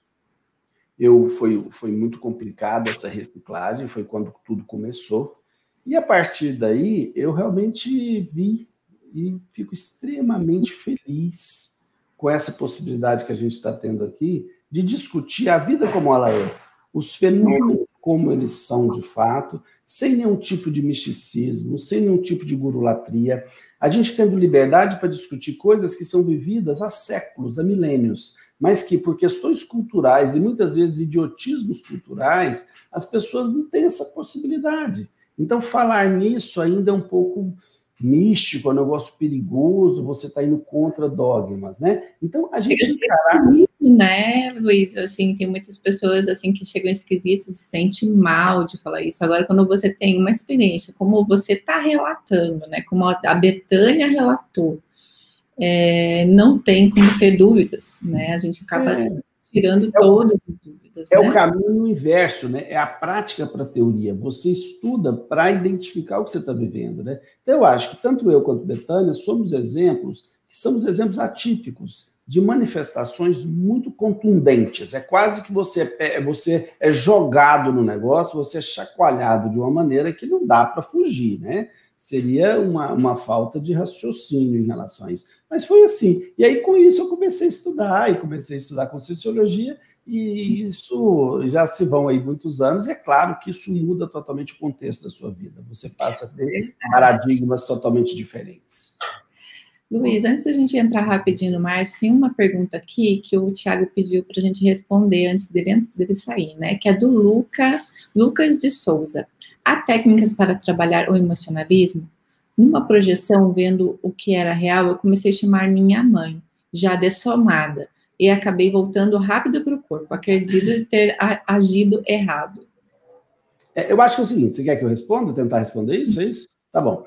Eu foi, foi muito complicado essa reciclagem, foi quando tudo começou. E a partir daí, eu realmente vi e fico extremamente feliz com essa possibilidade que a gente está tendo aqui de discutir a vida como ela é, os fenômenos como eles são de fato, sem nenhum tipo de misticismo, sem nenhum tipo de gurulatria, a gente tendo liberdade para discutir coisas que são vividas há séculos, há milênios, mas que por questões culturais e muitas vezes idiotismos culturais, as pessoas não têm essa possibilidade. Então, falar nisso ainda é um pouco místico, é um negócio perigoso, você está indo contra dogmas, né? Então, a gente encarar... Né, Luiz? Assim, tem muitas pessoas, assim, que chegam esquisitos e se sentem mal de falar isso. Agora, quando você tem uma experiência, como você está relatando, né? Como a Betânia relatou, é, não tem como ter dúvidas, né? A gente acaba é. tirando é todas as dúvidas. É né? o caminho inverso, né? É a prática para a teoria. Você estuda para identificar o que você está vivendo, né? Então, eu acho que tanto eu quanto Betânia somos exemplos, que somos exemplos atípicos de manifestações muito contundentes. É quase que você é, você é jogado no negócio, você é chacoalhado de uma maneira que não dá para fugir, né? Seria uma, uma falta de raciocínio em relação a isso. Mas foi assim. E aí, com isso, eu comecei a estudar, e comecei a estudar Conscienciologia, e isso já se vão aí muitos anos, e é claro que isso muda totalmente o contexto da sua vida. Você passa a ter paradigmas totalmente diferentes. Luiz, antes da gente entrar rapidinho no Márcio, tem uma pergunta aqui que o Thiago pediu para a gente responder antes dele, dele sair, né? Que é do Luca, Lucas de Souza. Há técnicas para trabalhar o emocionalismo? Numa projeção, vendo o que era real, eu comecei a chamar minha mãe, já dessomada, e acabei voltando rápido para o corpo, acredito ter agido errado. É, eu acho que é o seguinte: você quer que eu responda, tentar responder isso? É isso? Tá bom.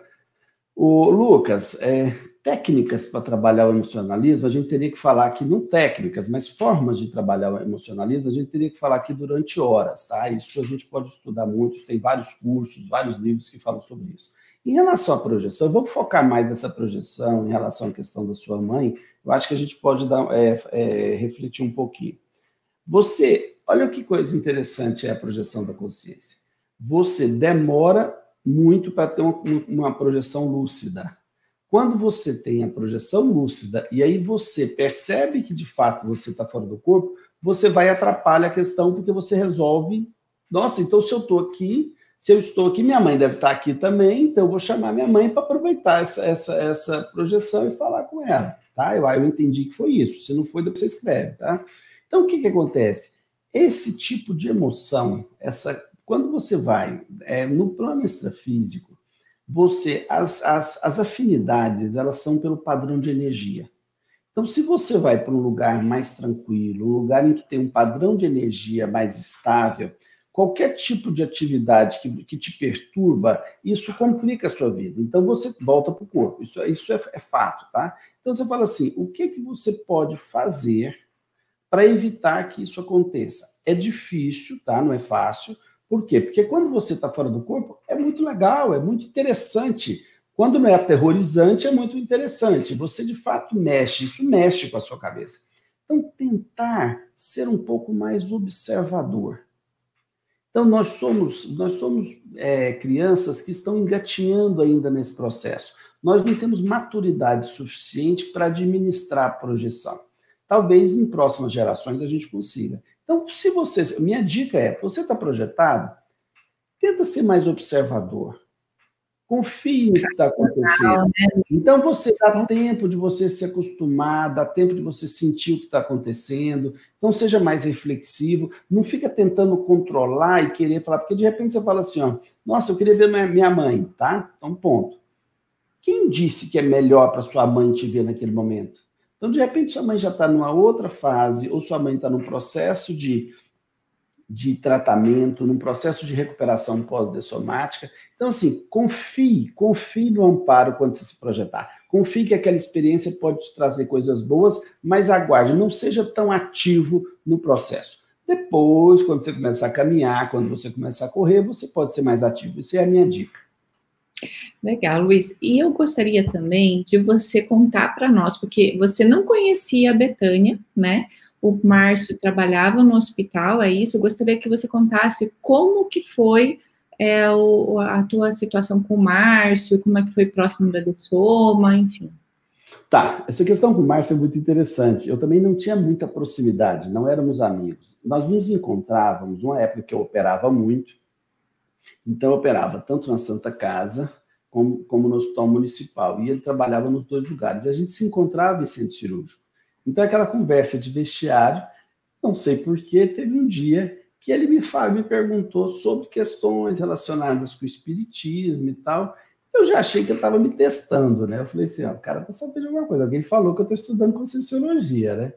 O Lucas, é, técnicas para trabalhar o emocionalismo, a gente teria que falar aqui, não técnicas, mas formas de trabalhar o emocionalismo, a gente teria que falar aqui durante horas, tá? Isso a gente pode estudar muito, tem vários cursos, vários livros que falam sobre isso. Em relação à projeção, vamos focar mais nessa projeção em relação à questão da sua mãe, eu acho que a gente pode dar, é, é, refletir um pouquinho. Você, olha que coisa interessante é a projeção da consciência. Você demora muito para ter uma, uma projeção lúcida. Quando você tem a projeção lúcida e aí você percebe que de fato você está fora do corpo, você vai atrapalhar a questão porque você resolve. Nossa, então se eu estou aqui, se eu estou aqui, minha mãe deve estar aqui também, então eu vou chamar minha mãe para aproveitar essa, essa, essa projeção e falar com ela. Tá? Eu, eu entendi que foi isso. Se não foi, depois você escreve. Tá? Então o que, que acontece? Esse tipo de emoção, essa, quando você vai é, no plano extrafísico, você as, as, as afinidades elas são pelo padrão de energia. Então, se você vai para um lugar mais tranquilo, um lugar em que tem um padrão de energia mais estável, qualquer tipo de atividade que, que te perturba, isso complica a sua vida. Então, você volta para o corpo. Isso, isso é, é, fato, tá? Então, você fala assim: o que, que você pode fazer para evitar que isso aconteça? É difícil, tá? Não é fácil por quê? Porque quando você está fora do corpo, é muito legal, é muito interessante. Quando não é aterrorizante, é muito interessante. Você de fato mexe, isso mexe com a sua cabeça. Então, tentar ser um pouco mais observador. Então, nós somos, nós somos é, crianças que estão engateando ainda nesse processo. Nós não temos maturidade suficiente para administrar a projeção. Talvez em próximas gerações a gente consiga. Então, se você. Minha dica é: você está projetado, tenta ser mais observador. Confie no que está acontecendo. Né? Então, você dá tempo de você se acostumar, dá tempo de você sentir o que está acontecendo. Então, seja mais reflexivo. Não fica tentando controlar e querer falar, porque de repente você fala assim: ó, nossa, eu queria ver minha mãe, tá? Então, ponto. Quem disse que é melhor para sua mãe te ver naquele momento? Então, de repente, sua mãe já está numa outra fase, ou sua mãe está num processo de, de tratamento, num processo de recuperação pós-dessomática. Então, assim, confie, confie no amparo quando você se projetar. Confie que aquela experiência pode te trazer coisas boas, mas aguarde, não seja tão ativo no processo. Depois, quando você começar a caminhar, quando você começar a correr, você pode ser mais ativo. Isso é a minha dica. Legal, Luiz. E eu gostaria também de você contar para nós, porque você não conhecia a Betânia, né? O Márcio trabalhava no hospital, é isso? Eu gostaria que você contasse como que foi é, o, a tua situação com o Márcio, como é que foi próximo da Dessoma, enfim. Tá, essa questão com o Márcio é muito interessante. Eu também não tinha muita proximidade, não éramos amigos. Nós nos encontrávamos numa época que eu operava muito, então operava tanto na Santa Casa como, como no hospital municipal. E ele trabalhava nos dois lugares. E a gente se encontrava em centro cirúrgico. Então, aquela conversa de vestiário, não sei porquê, teve um dia que ele me, me perguntou sobre questões relacionadas com o espiritismo e tal. Eu já achei que ele estava me testando, né? Eu falei assim, ó, o cara tá sabendo alguma coisa. Alguém falou que eu estou estudando conscienciologia, né?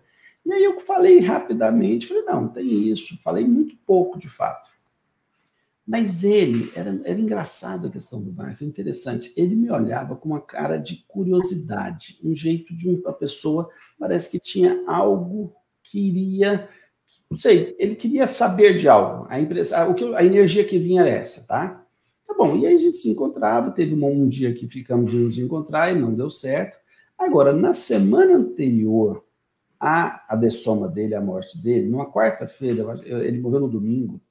E aí eu falei rapidamente, falei, não, tem isso. Falei muito pouco, de fato. Mas ele, era, era engraçado a questão do Márcio, é interessante. Ele me olhava com uma cara de curiosidade, um jeito de uma pessoa, parece que tinha algo que iria, não sei, ele queria saber de algo. A, impressa, o que, a energia que vinha era essa, tá? Tá bom, e aí a gente se encontrava, teve um, um dia que ficamos de nos encontrar e não deu certo. Agora, na semana anterior à a dessoma dele, a morte dele, numa quarta-feira, ele morreu no domingo,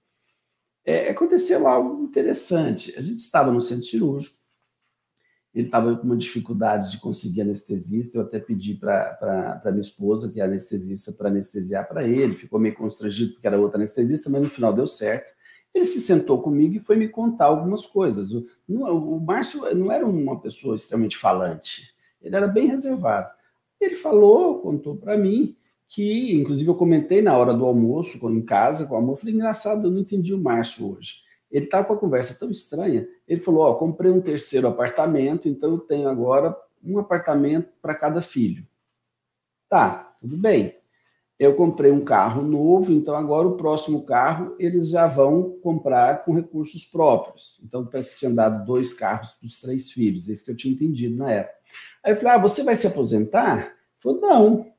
é, aconteceu algo interessante. A gente estava no centro cirúrgico, ele estava com uma dificuldade de conseguir anestesista, eu até pedi para minha esposa, que é anestesista, para anestesiar para ele, ficou meio constrangido porque era outra anestesista, mas no final deu certo. Ele se sentou comigo e foi me contar algumas coisas. O, o Márcio não era uma pessoa extremamente falante, ele era bem reservado. Ele falou, contou para mim que, inclusive, eu comentei na hora do almoço, quando em casa, com o amor, falei, engraçado, eu não entendi o Márcio hoje. Ele estava com a conversa tão estranha, ele falou, ó, comprei um terceiro apartamento, então eu tenho agora um apartamento para cada filho. Tá, tudo bem. Eu comprei um carro novo, então agora o próximo carro eles já vão comprar com recursos próprios. Então parece que tinha dado dois carros para os três filhos, esse que eu tinha entendido na época. Aí eu falei, ah, você vai se aposentar? Ele falou, não.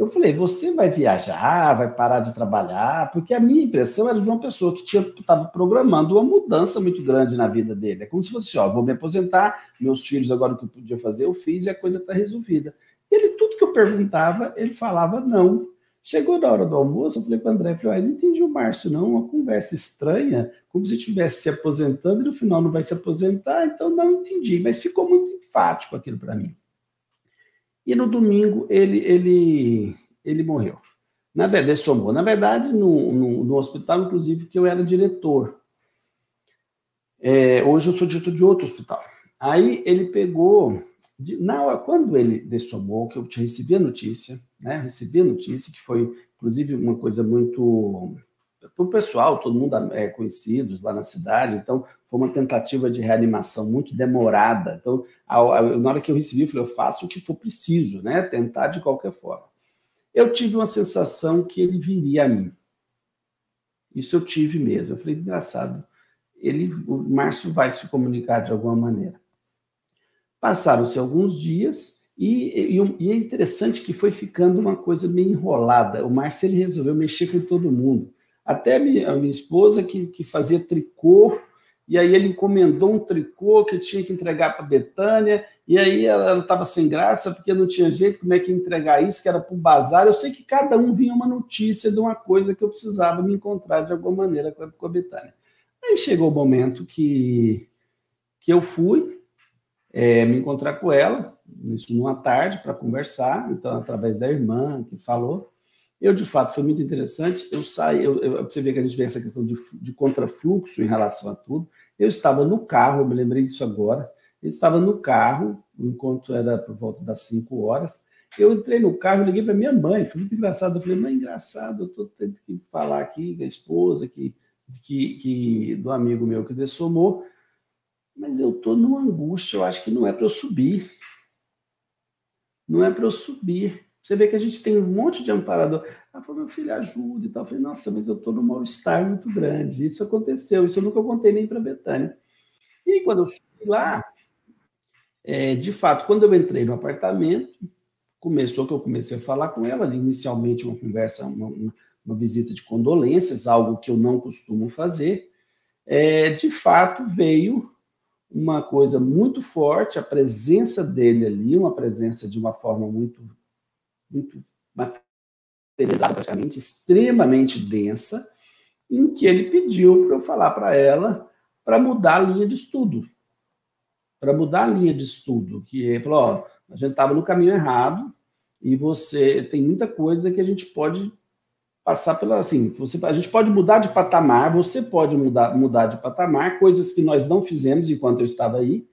Eu falei, você vai viajar, vai parar de trabalhar, porque a minha impressão era de uma pessoa que estava programando uma mudança muito grande na vida dele. É como se fosse, ó, vou me aposentar, meus filhos agora o que eu podia fazer eu fiz e a coisa está resolvida. Ele, tudo que eu perguntava, ele falava não. Chegou na hora do almoço, eu falei para o André, falei, ah, não entendi o Márcio, não, uma conversa estranha, como se estivesse se aposentando e no final não vai se aposentar, então não entendi, mas ficou muito enfático aquilo para mim. E no domingo ele, ele, ele morreu. Na verdade, somou. Na verdade, no, no, no hospital, inclusive, que eu era diretor. É, hoje eu sou diretor de outro hospital. Aí ele pegou, de, na quando ele dessomou, que eu recebi a notícia, né? Recebi a notícia, que foi, inclusive, uma coisa muito. Para o pessoal, todo mundo é conhecido lá na cidade, então foi uma tentativa de reanimação muito demorada. Então, na hora que eu recebi, eu falei, eu faço o que for preciso, né? Tentar de qualquer forma. Eu tive uma sensação que ele viria a mim. Isso eu tive mesmo. Eu falei, engraçado, ele, o Márcio vai se comunicar de alguma maneira. Passaram-se alguns dias e, e, e, é interessante que foi ficando uma coisa meio enrolada. O Marcelo resolveu mexer com todo mundo. Até a minha, esposa, que, que fazia tricô, e aí ele encomendou um tricô que tinha que entregar para Betânia, e aí ela estava sem graça, porque não tinha jeito, como é que ia entregar isso, que era para o bazar. Eu sei que cada um vinha uma notícia de uma coisa que eu precisava me encontrar de alguma maneira com a Betânia. Aí chegou o momento que, que eu fui é, me encontrar com ela, isso numa tarde para conversar, então através da irmã que falou. Eu, de fato, foi muito interessante. Eu saí, eu, eu, você vê que a gente vê essa questão de, de contrafluxo em relação a tudo. Eu estava no carro, eu me lembrei disso agora. Eu estava no carro, enquanto era por volta das 5 horas. Eu entrei no carro, liguei para minha mãe, foi muito engraçado. Eu falei, mãe, engraçado, eu estou tendo que falar aqui com a esposa que, que, que, do amigo meu que dessomou, mas eu estou numa angústia, eu acho que não é para eu subir não é para eu subir. Você vê que a gente tem um monte de amparador. Ah, falou, meu filho, ajuda e tal. Eu falei, nossa, mas eu estou num mal-estar muito grande. Isso aconteceu, isso eu nunca contei nem para a Betânia. E quando eu fui lá, é, de fato, quando eu entrei no apartamento, começou que eu comecei a falar com ela, inicialmente uma conversa, uma, uma visita de condolências, algo que eu não costumo fazer. É, de fato, veio uma coisa muito forte, a presença dele ali, uma presença de uma forma muito, muito materializada, praticamente, extremamente densa, em que ele pediu para eu falar para ela para mudar a linha de estudo. Para mudar a linha de estudo, que ele falou, ó, a gente estava no caminho errado e você tem muita coisa que a gente pode passar pela assim, você, a gente pode mudar de patamar, você pode mudar, mudar de patamar, coisas que nós não fizemos enquanto eu estava aí,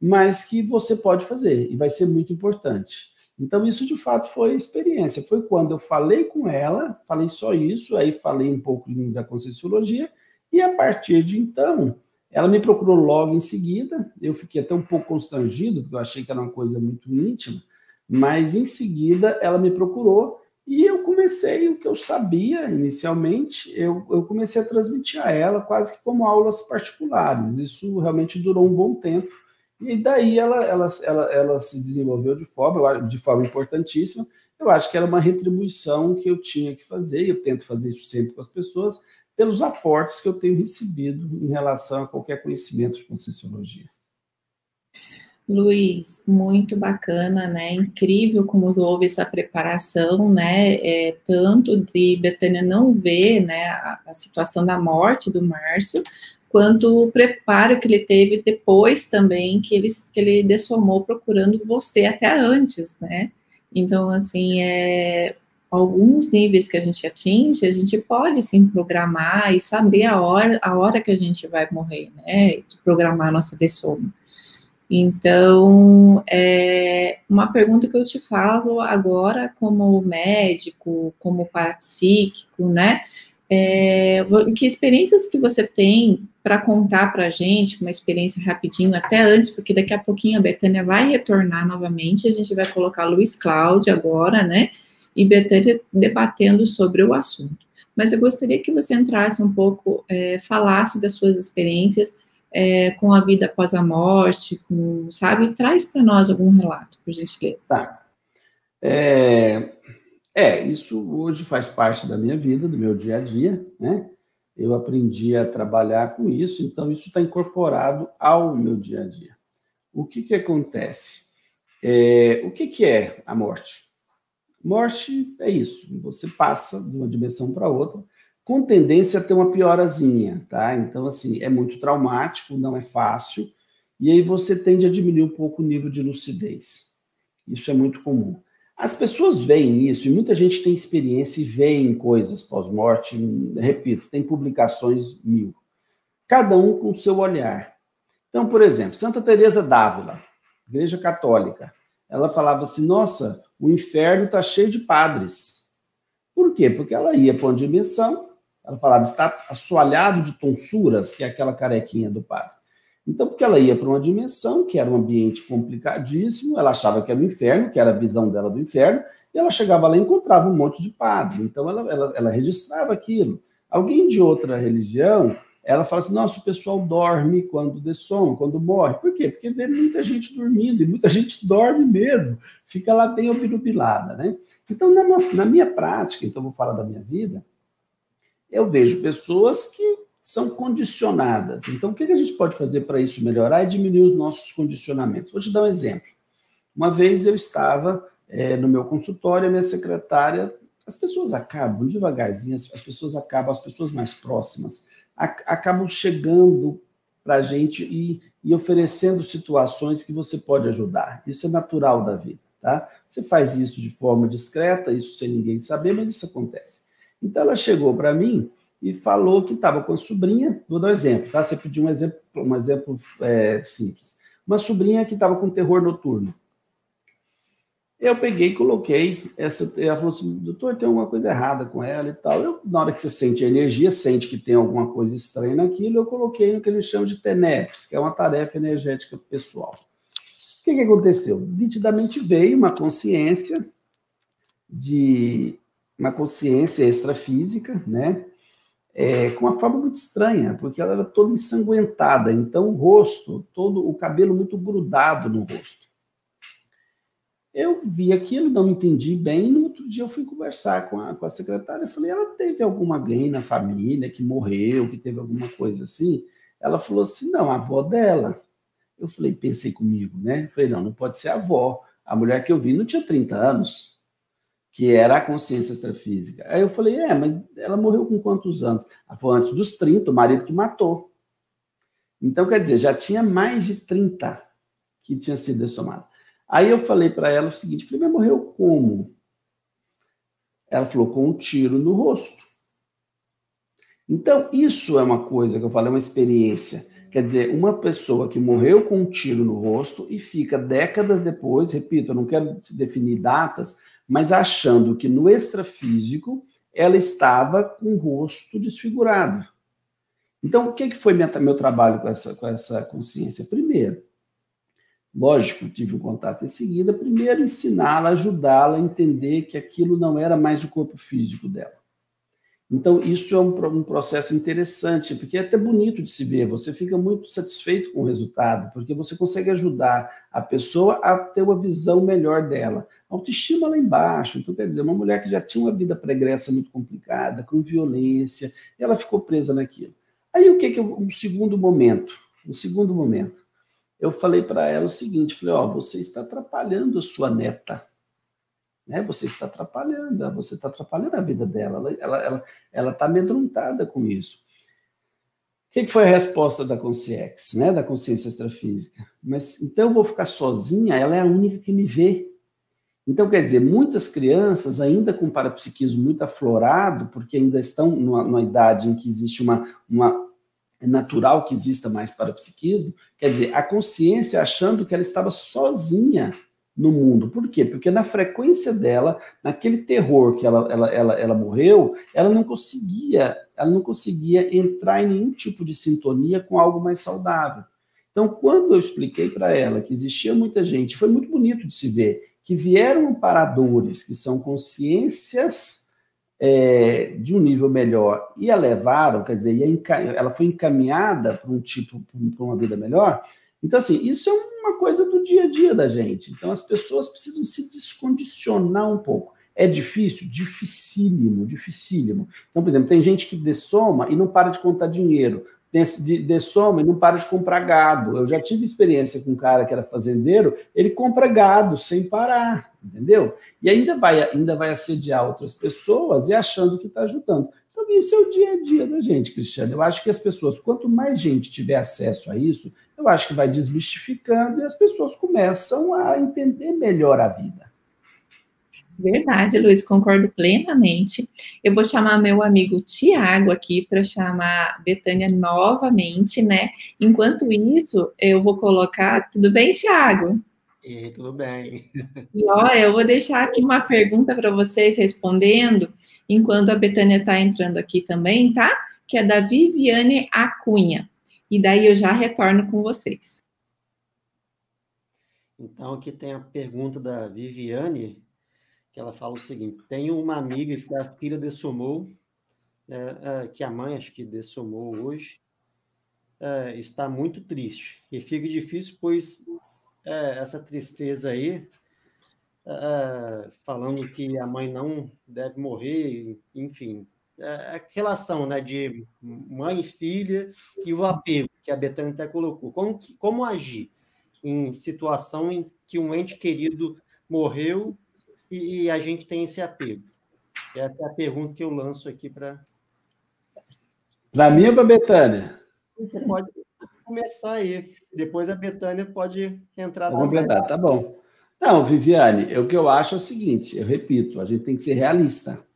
mas que você pode fazer e vai ser muito importante. Então isso de fato foi experiência, foi quando eu falei com ela, falei só isso, aí falei um pouco da conscienciologia e a partir de então ela me procurou logo em seguida, eu fiquei até um pouco constrangido, porque eu achei que era uma coisa muito íntima, mas em seguida ela me procurou e eu comecei o que eu sabia inicialmente, eu, eu comecei a transmitir a ela quase que como aulas particulares. Isso realmente durou um bom tempo. E daí ela, ela, ela, ela se desenvolveu de forma, de forma importantíssima. Eu acho que era uma retribuição que eu tinha que fazer, e eu tento fazer isso sempre com as pessoas, pelos aportes que eu tenho recebido em relação a qualquer conhecimento de Conscienciologia. Luiz, muito bacana, né? Incrível como houve essa preparação, né? É, tanto de Betânia não ver, né, a, a, situação da morte do Márcio, quanto o preparo que ele teve depois também, que ele, que ele dessomou procurando você até antes, né? Então, assim, é, alguns níveis que a gente atinge, a gente pode sim programar e saber a hora, a hora que a gente vai morrer, né? Programar a nossa dessoma. Então, é uma pergunta que eu te falo agora, como médico, como parapsíquico, né? É, que experiências que você tem para contar para a gente, uma experiência rapidinho, até antes, porque daqui a pouquinho a Betânia vai retornar novamente, a gente vai colocar Luiz Cláudio agora, né? E Betânia debatendo sobre o assunto. Mas eu gostaria que você entrasse um pouco, é, falasse das suas experiências é, com a vida após a morte, com, sabe? Traz para nós algum relato, por gentileza. Tá. É, é, isso hoje faz parte da minha vida, do meu dia a dia, né? Eu aprendi a trabalhar com isso, então isso está incorporado ao meu dia a dia. O que que acontece? É, o que que é a morte? Morte é isso, você passa de uma dimensão para outra, com tendência a ter uma piorazinha, tá? Então, assim, é muito traumático, não é fácil, e aí você tende a diminuir um pouco o nível de lucidez. Isso é muito comum. As pessoas veem isso, e muita gente tem experiência e veem coisas pós-morte, repito, tem publicações mil. Cada um com o seu olhar. Então, por exemplo, Santa Teresa d'Ávila, Igreja Católica, ela falava assim: "Nossa, o inferno está cheio de padres". Por quê? Porque ela ia para uma dimensão ela falava, está assoalhado de tonsuras, que é aquela carequinha do padre. Então, porque ela ia para uma dimensão que era um ambiente complicadíssimo, ela achava que era o inferno, que era a visão dela do inferno, e ela chegava lá e encontrava um monte de padre. Então, ela, ela, ela registrava aquilo. Alguém de outra religião, ela fala assim: nossa, o pessoal dorme quando de sono, quando morre. Por quê? Porque vê muita gente dormindo, e muita gente dorme mesmo, fica lá bem obnubilada, né? Então, na, nossa, na minha prática, então vou falar da minha vida, eu vejo pessoas que são condicionadas. Então, o que a gente pode fazer para isso melhorar é diminuir os nossos condicionamentos. Vou te dar um exemplo. Uma vez eu estava é, no meu consultório, a minha secretária, as pessoas acabam, devagarzinho, as, pessoas acabam, as pessoas mais próximas, acabam chegando para a gente e, e oferecendo situações que você pode ajudar. Isso é natural da vida, tá? Você faz isso de forma discreta, isso sem ninguém saber, mas isso acontece. Então ela chegou para mim e falou que estava com a sobrinha. Vou dar um exemplo, tá? Você pediu um exemplo, um exemplo é, simples. Uma sobrinha que estava com terror noturno. Eu peguei e coloquei essa. Ela falou assim: doutor, tem alguma coisa errada com ela e tal. Eu, na hora que você sente a energia, sente que tem alguma coisa estranha naquilo, eu coloquei no que eles chamam de TENEPS, que é uma tarefa energética pessoal. O que, que aconteceu? Nitidamente veio uma consciência de uma consciência extrafísica, né? É, com uma forma muito estranha, porque ela era toda ensanguentada, então o rosto, todo o cabelo muito grudado no rosto. Eu vi aquilo, não entendi bem, no outro dia eu fui conversar com a, com a secretária, eu falei, ela teve alguma alguém na família que morreu, que teve alguma coisa assim? Ela falou assim, não, a avó dela. Eu falei, pensei comigo, né? Eu falei, não, não pode ser a avó. A mulher que eu vi não tinha 30 anos que era a consciência extrafísica. Aí eu falei, é, mas ela morreu com quantos anos? Ela falou, antes dos 30, o marido que matou. Então, quer dizer, já tinha mais de 30 que tinha sido dessomado. Aí eu falei para ela o seguinte, falei, mas morreu como? Ela falou, com um tiro no rosto. Então, isso é uma coisa que eu falei, é uma experiência. Quer dizer, uma pessoa que morreu com um tiro no rosto e fica décadas depois, repito, eu não quero definir datas, mas achando que no extrafísico ela estava com o rosto desfigurado. Então, o que, que foi meu trabalho com essa, com essa consciência? Primeiro, lógico, tive um contato em seguida, primeiro ensiná-la, ajudá-la a entender que aquilo não era mais o corpo físico dela. Então, isso é um, um, processo interessante, porque é até bonito de se ver, você fica muito satisfeito com o resultado, porque você consegue ajudar a pessoa a ter uma visão melhor dela. Autoestima lá embaixo, então quer dizer, uma mulher que já tinha uma vida pregressa muito complicada, com violência, ela ficou presa naquilo. Aí o que que um segundo momento? Um segundo momento. Eu falei para ela o seguinte, falei, ó, oh, você está atrapalhando a sua neta né? Você está atrapalhando, você está atrapalhando a vida dela. Ela ela ela está amedrontada com isso. O que, foi a resposta da consciência, né? Da consciência extrafísica? Mas então eu vou ficar sozinha? Ela é a única que me vê. Então, quer dizer, muitas crianças, ainda com parapsiquismo muito aflorado, porque ainda estão numa, numa idade em que existe uma, uma. É natural que exista mais parapsiquismo, quer dizer, a consciência achando que ela estava sozinha no mundo. Por quê? Porque na frequência dela, naquele terror que ela, ela, ela, ela morreu, ela não conseguia, ela não conseguia entrar em nenhum tipo de sintonia com algo mais saudável. Então, quando eu expliquei para ela que existia muita gente, foi muito bonito de se ver, que vieram amparadores, que são consciências é, de um nível melhor e a levaram, quer dizer, ela foi encaminhada para um tipo, para uma vida melhor. Então, assim, isso é uma coisa do dia a dia da gente. Então, as pessoas precisam se descondicionar um pouco. É difícil? Dificílimo, dificílimo. Então, por exemplo, tem gente que dessoma e não para de contar dinheiro. De, dessoma e não para de comprar gado. Eu já tive experiência com um cara que era fazendeiro, ele compra gado sem parar, entendeu? E ainda vai, ainda vai assediar outras pessoas e achando que está ajudando. Então, isso é o dia a dia da gente, Cristiano. Eu acho que as pessoas, quanto mais gente tiver acesso a isso, eu acho que vai desmistificando e as pessoas começam a entender melhor a vida. Verdade, Luiz, concordo plenamente. Eu vou chamar meu amigo Tiago aqui para chamar Betânia novamente, né? Enquanto isso, eu vou colocar. Tudo bem, Tiago? E tudo bem. E ó, eu vou deixar aqui uma pergunta para vocês respondendo, enquanto a Betânia está entrando aqui também, tá? Que é da Viviane Acunha. E daí eu já retorno com vocês. Então, aqui tem a pergunta da Viviane, que ela fala o seguinte: tenho uma amiga que a filha dessomou, é, é, que a mãe acho que dessomou hoje, é, está muito triste. E fica difícil, pois é, essa tristeza aí, é, falando que a mãe não deve morrer, enfim, é, a relação né, de mãe e filha e o apego que a Betânia até colocou. Como, como agir em situação em que um ente querido morreu e, e a gente tem esse apego? Essa é a pergunta que eu lanço aqui para. Para mim ou para a Betânia? Você pode começar aí. Depois a Betânia pode entrar Vamos também. Completar, tá bom. Não, Viviane, o que eu acho é o seguinte, eu repito, a gente tem que ser realista.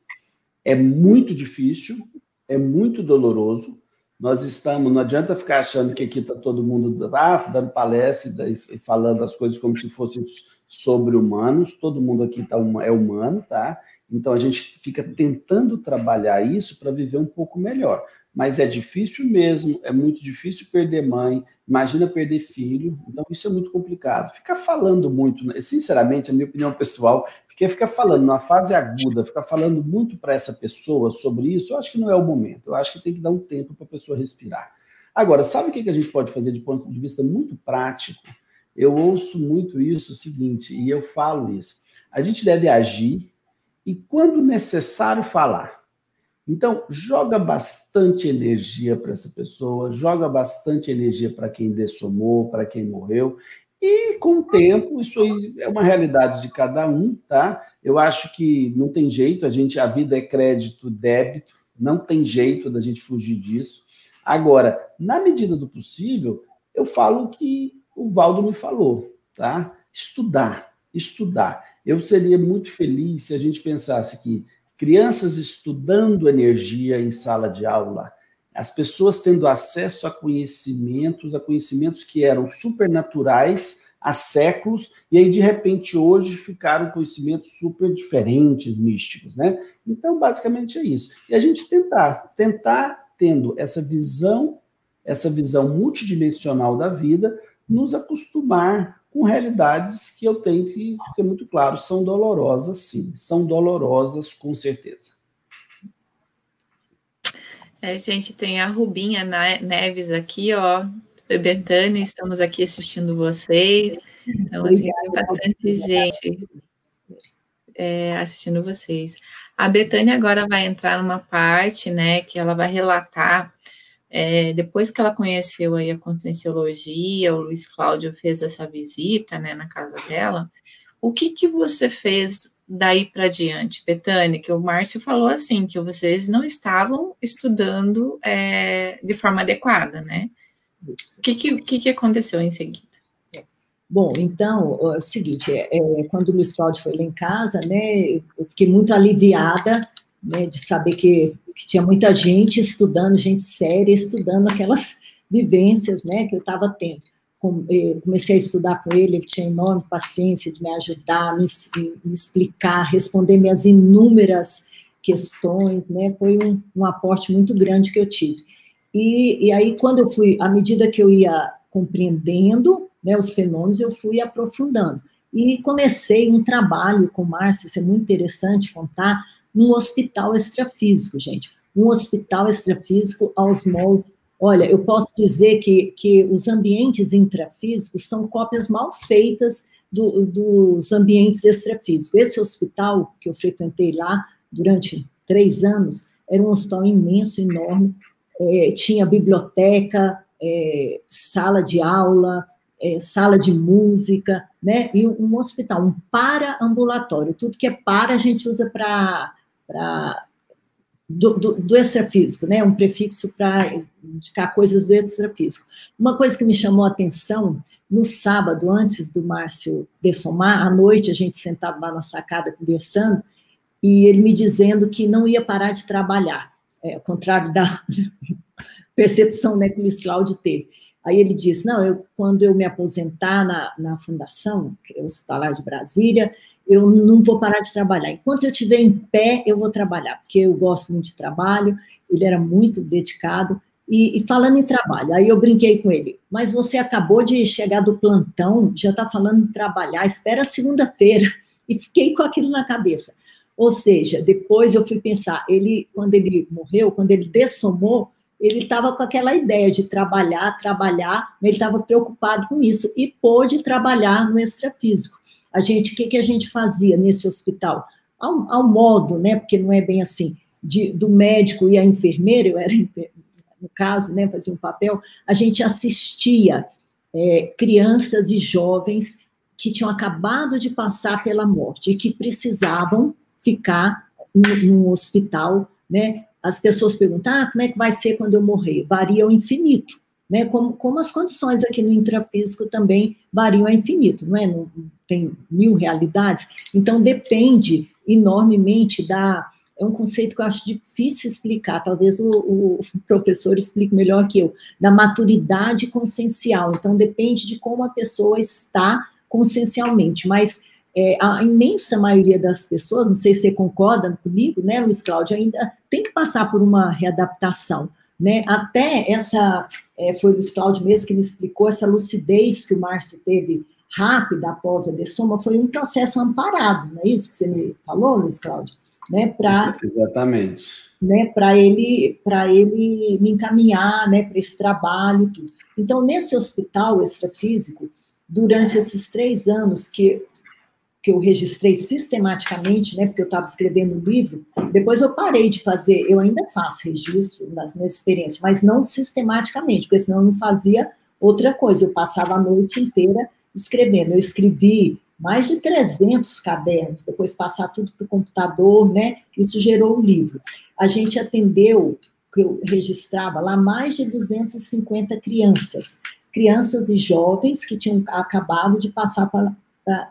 É muito difícil, é muito doloroso. Nós estamos, não adianta ficar achando que aqui está todo mundo ah, dando palestra e falando as coisas como se fossem sobre humanos. Todo mundo aqui tá, é humano, tá? Então a gente fica tentando trabalhar isso para viver um pouco melhor mas é difícil mesmo, é muito difícil perder mãe, imagina perder filho, então isso é muito complicado. Ficar falando muito, né? sinceramente, a minha opinião pessoal, ficar ficar falando numa fase aguda, ficar falando muito para essa pessoa sobre isso, eu acho que não é o momento, eu acho que tem que dar um tempo para a pessoa respirar. Agora, sabe o que a gente pode fazer de ponto de vista muito prático? Eu ouço muito isso, o seguinte, e eu falo isso. A gente deve agir e, quando necessário, falar. Então, joga bastante energia para essa pessoa, joga bastante energia para quem dessomou, para quem morreu. E com o tempo, isso aí é uma realidade de cada um, tá? Eu acho que não tem jeito, a gente a vida é crédito, débito, não tem jeito da gente fugir disso. Agora, na medida do possível, eu falo o que o Valdo me falou, tá? Estudar, estudar. Eu seria muito feliz se a gente pensasse que crianças estudando energia em sala de aula, as pessoas tendo acesso a conhecimentos, a conhecimentos que eram supernaturais há séculos, e aí de repente hoje ficaram conhecimentos super diferentes, místicos, né? Então, basicamente é isso. E a gente tentar, tentar tendo essa visão, essa visão multidimensional da vida, nos acostumar com realidades que eu tenho que ser muito claro, são dolorosas, sim, são dolorosas, com certeza. É, gente, tem a Rubinha Neves aqui, ó, Betânia, estamos aqui assistindo vocês. Então, assim, tem bastante gente é, assistindo vocês. A Betânia agora vai entrar numa parte, né, que ela vai relatar é, depois que ela conheceu aí a conscienciologia, o Luiz Cláudio fez essa visita, né, na casa dela, o que que você fez daí para diante, Betânia? Que o Márcio falou assim, que vocês não estavam estudando é, de forma adequada, né? O que, que, que, que aconteceu em seguida? Bom, então, é o seguinte, é, é, quando o Luiz Cláudio foi lá em casa, né, eu fiquei muito aliviada, né, de saber que que tinha muita gente estudando, gente séria, estudando aquelas vivências né, que eu estava tendo. Eh, comecei a estudar com ele, ele tinha enorme paciência de me ajudar, me, me explicar, responder minhas inúmeras questões, né? Foi um, um aporte muito grande que eu tive. E, e, aí, quando eu fui, à medida que eu ia compreendendo né, os fenômenos, eu fui aprofundando. E comecei um trabalho com o Márcio, isso é muito interessante contar, num hospital extrafísico, gente. Um hospital extrafísico aos moldes. Olha, eu posso dizer que, que os ambientes intrafísicos são cópias mal feitas do, dos ambientes extrafísicos. Esse hospital que eu frequentei lá durante três anos era um hospital imenso, enorme, é, tinha biblioteca, é, sala de aula, é, sala de música, né? E um hospital, um para-ambulatório. Tudo que é para a gente usa para do, do, do, extrafísico, né? Um prefixo para indicar coisas do extrafísico. Uma coisa que me chamou a atenção, no sábado, antes do Márcio dessomar, à noite, a gente sentado lá na sacada conversando, e ele me dizendo que não ia parar de trabalhar, é, ao contrário da percepção né, que o Luiz Cláudio teve. Aí ele disse, não, eu, quando eu me aposentar na, na fundação, que é o Hospitalar de Brasília, eu não vou parar de trabalhar. Enquanto eu estiver em pé, eu vou trabalhar, porque eu gosto muito de trabalho, ele era muito dedicado. E, e falando em trabalho, aí eu brinquei com ele, mas você acabou de chegar do plantão, já está falando em trabalhar, espera segunda-feira. E fiquei com aquilo na cabeça. Ou seja, depois eu fui pensar, ele, quando ele morreu, quando ele dessomou, ele estava com aquela ideia de trabalhar, trabalhar, ele estava preocupado com isso e pôde trabalhar no extrafísico. A gente, o que, que a gente fazia nesse hospital? Ao, ao modo, né, porque não é bem assim, de, do médico e a enfermeira, eu era, no caso, né, fazia um papel, a gente assistia é, crianças e jovens que tinham acabado de passar pela morte e que precisavam ficar no hospital, né, as pessoas perguntam, ah, como é que vai ser quando eu morrer? Varia ao infinito, né? Como, como as condições aqui no intrafísico também variam ao infinito, não é? Não, tem mil realidades. Então, depende enormemente da... É um conceito que eu acho difícil explicar, talvez o, o professor explique melhor que eu, da maturidade consciencial. Então, depende de como a pessoa está consciencialmente, mas é, a imensa maioria das pessoas, não sei se você concorda comigo, né, Luiz Cláudio, ainda tem que passar por uma readaptação, né, até essa, é, foi o Luiz Cláudio mesmo que me explicou, essa lucidez que o Márcio teve rápida após a dessoma, foi um processo amparado, não é isso que você me falou, Luiz Cláudio? Né, pra, Exatamente. Né, para ele, ele me encaminhar, né, para esse trabalho tudo. Então, nesse hospital extrafísico, durante esses três anos que que eu registrei sistematicamente, né, porque eu estava escrevendo um livro, depois eu parei de fazer, eu ainda faço registro das minhas experiências, mas não sistematicamente, porque senão eu não fazia outra coisa, eu passava a noite inteira escrevendo, eu escrevi mais de 300 cadernos, depois passar tudo para o computador, né, isso gerou um livro. A gente atendeu, que eu registrava lá, mais de 250 crianças, crianças e jovens que tinham acabado de passar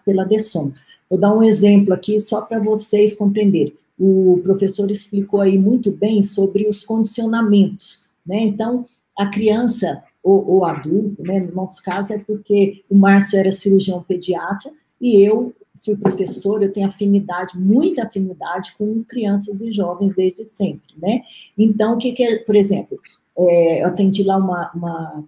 pela DESOM. Vou dar um exemplo aqui só para vocês compreenderem. O professor explicou aí muito bem sobre os condicionamentos, né? Então, a criança ou, ou adulto, né? No nosso caso é porque o Márcio era cirurgião pediatra e eu fui professor, eu tenho afinidade, muita afinidade com crianças e jovens desde sempre, né? Então, o que, que é, por exemplo, é, eu atendi lá uma, uma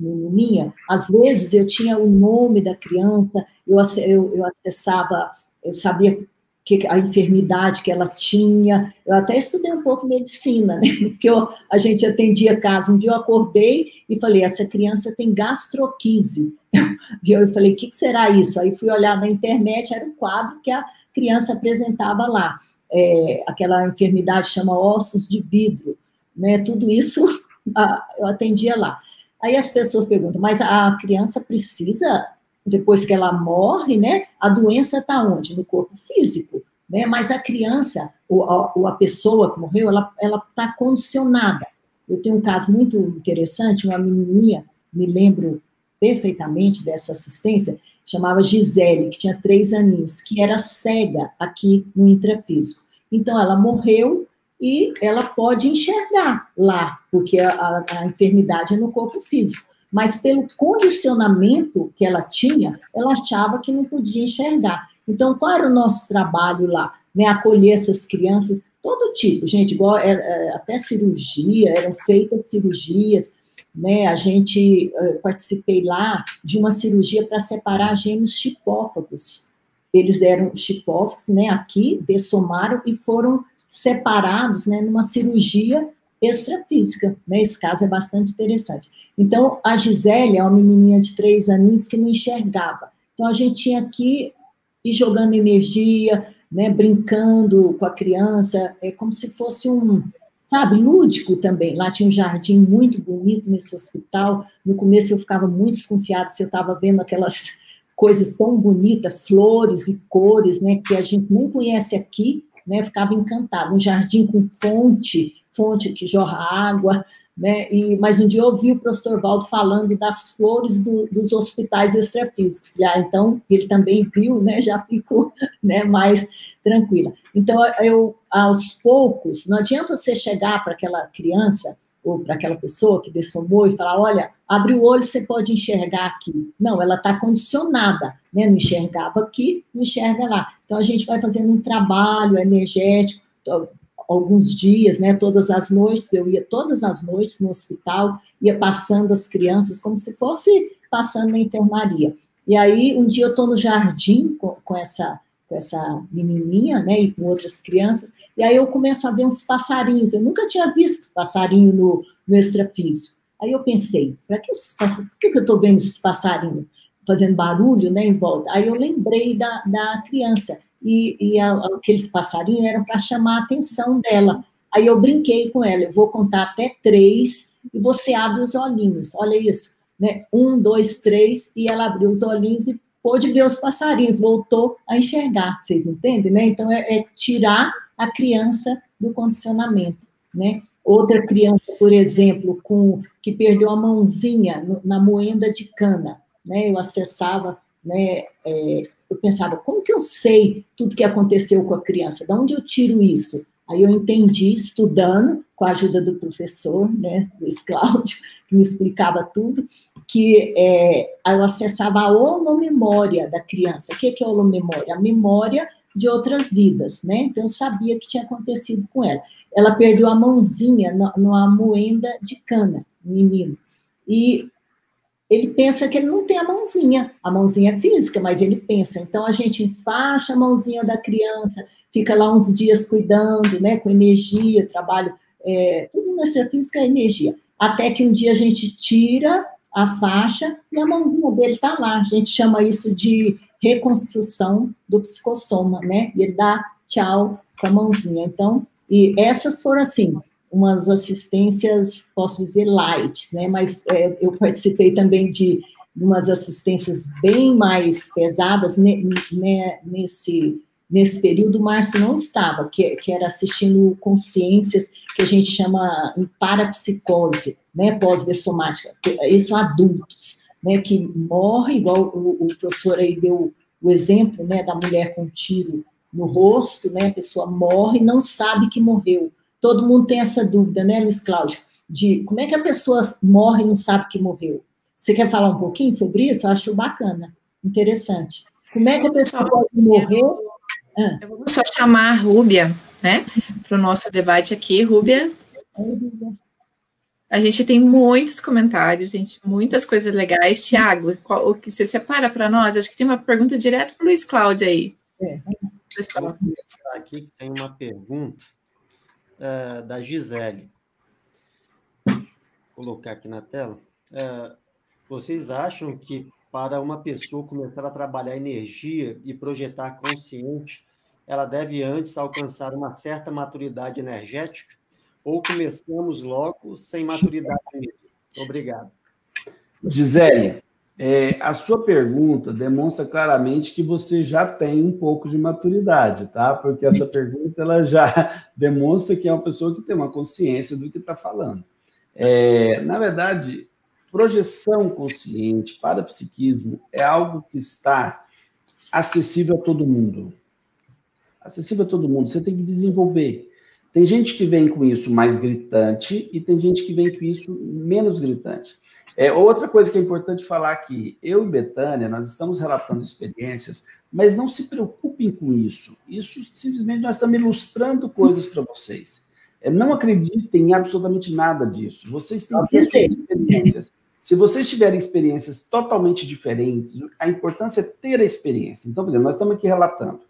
menininha, às vezes eu tinha o nome da criança, eu, eu, eu acessava, eu sabia que a enfermidade que ela tinha, eu até estudei um pouco medicina, né? Porque eu, a gente atendia caso. Um dia eu acordei e falei: essa criança tem gastroquise. E eu falei: o que, que será isso? Aí fui olhar na internet, era um quadro que a criança apresentava lá. É, aquela enfermidade chama ossos de vidro, né? Tudo isso eu atendia lá. Aí as pessoas perguntam, mas a criança precisa, depois que ela morre, né? A doença está onde? No corpo físico, né? Mas a criança, ou a, ou a pessoa que morreu, ela está condicionada. Eu tenho um caso muito interessante, uma menininha, me lembro perfeitamente dessa assistência, chamava Gisele, que tinha três aninhos, que era cega aqui no intrafísico. Então, ela morreu e ela pode enxergar lá, porque a, a, a enfermidade é no corpo físico. Mas pelo condicionamento que ela tinha, ela achava que não podia enxergar. Então, qual era o nosso trabalho lá? Né, acolher essas crianças, todo tipo, gente, igual é, é, até cirurgia, eram feitas cirurgias, né? A gente participei lá de uma cirurgia para separar gêmeos chipófagos, eles eram chipóficos, né, aqui, dessomaram e foram separados, né, numa cirurgia extrafísica, né, esse caso é bastante interessante. Então, a Gisele é uma menininha de três aninhos que não enxergava. Então, a gente tinha que ir jogando energia, né, brincando com a criança, é como se fosse um, sabe, lúdico também. Lá tinha um jardim muito bonito nesse hospital. No começo eu ficava muito desconfiada se eu estava vendo aquelas coisas tão bonitas, flores e cores, né, que a gente nem conhece aqui, né, ficava encantada. Um jardim com fonte, fonte que jorra água, né, e, mas um dia eu ouvi o professor Valdo falando das flores do, dos hospitais extrafísicos. Ah, então, ele também viu, né, já ficou né, mais tranquila. Então, eu, aos poucos, não adianta você chegar para aquela criança ou para aquela pessoa que dessomou e falar, olha, abre o olho, você pode enxergar aqui. Não, ela está condicionada, né? Não enxergava aqui, não enxerga lá. Então, a gente vai fazendo um trabalho energético, alguns dias, né? Todas as noites, eu ia todas as noites no hospital, ia passando as crianças como se fosse passando na enfermaria. E aí, um dia eu estou no jardim com, com essa com essa menininha, né, e com outras crianças, e aí eu começo a ver uns passarinhos. Eu nunca tinha visto passarinho no, no extrafísico. Aí eu pensei, para que por que, que eu estou vendo esses passarinhos fazendo barulho, né, em volta? Aí eu lembrei da, da criança e, e a, aqueles passarinhos eram para chamar a atenção dela. Aí eu brinquei com ela, eu vou contar até três e você abre os olhinhos. Olha isso, né? Um, dois, três e ela abriu os olhinhos e pôde ver os passarinhos, voltou a enxergar, vocês entendem, né? Então, é, é tirar a criança do condicionamento, né? Outra criança, por exemplo, com que perdeu a mãozinha no, na moenda de cana, né? Eu acessava, né? É, eu pensava, como que eu sei tudo que aconteceu com a criança? De onde eu tiro isso? Aí eu entendi, estudando, com a ajuda do professor, né, Luiz Cláudio, que me explicava tudo, que é, eu acessava a holomemória da criança. O que é holomemória? A memória de outras vidas, né? Então, eu sabia que tinha acontecido com ela. Ela perdeu a mãozinha numa moenda de cana, menino. E ele pensa que ele não tem a mãozinha. A mãozinha é física, mas ele pensa. Então, a gente enfaixa a mãozinha da criança, fica lá uns dias cuidando, né, com energia, trabalho, é, tudo na física é energia. Até que um dia a gente tira a faixa e a mãozinha dele está lá. A gente chama isso de reconstrução do psicossoma, né? E ele dá tchau com a mãozinha. Então, e essas foram assim, umas assistências, posso dizer, light, né? Mas é, eu participei também de umas assistências bem mais pesadas nesse nesse período, o Márcio não estava, que, que era assistindo consciências, que a gente chama em parapsicose, né, pós-dessomática, isso adultos, né, que morre, igual o, o, professor aí deu o exemplo, né, da mulher com um tiro no rosto, né, a pessoa morre e não sabe que morreu. Todo mundo tem essa dúvida, né, Luiz Cláudio, de como é que a pessoa morre e não sabe que morreu. Você quer falar um pouquinho sobre isso? Eu acho bacana, interessante. Como é que a pessoa pode morrer ah. Eu vou só chamar a Rúbia, né, para o nosso debate aqui. Rúbia. A gente tem muitos comentários, gente, muitas coisas legais. Tiago, o que você separa para nós? Acho que tem uma pergunta direto para o Luiz Cláudio aí. É. Vou começar aqui que tem uma pergunta uh, da Gisele. Vou colocar aqui na tela. Uh, vocês acham que para uma pessoa começar a trabalhar energia e projetar consciente, ela deve antes alcançar uma certa maturidade energética? Ou começamos logo sem maturidade Obrigado. Gisele, é, a sua pergunta demonstra claramente que você já tem um pouco de maturidade, tá? Porque essa pergunta ela já demonstra que é uma pessoa que tem uma consciência do que está falando. É, na verdade, projeção consciente para psiquismo é algo que está acessível a todo mundo. Acessível a todo mundo. Você tem que desenvolver. Tem gente que vem com isso mais gritante e tem gente que vem com isso menos gritante. É, outra coisa que é importante falar aqui, eu e Betânia, nós estamos relatando experiências, mas não se preocupem com isso. Isso simplesmente nós estamos ilustrando coisas para vocês. É, não acreditem em absolutamente nada disso. Vocês têm que ter suas experiências. Se vocês tiverem experiências totalmente diferentes, a importância é ter a experiência. Então, por exemplo, nós estamos aqui relatando.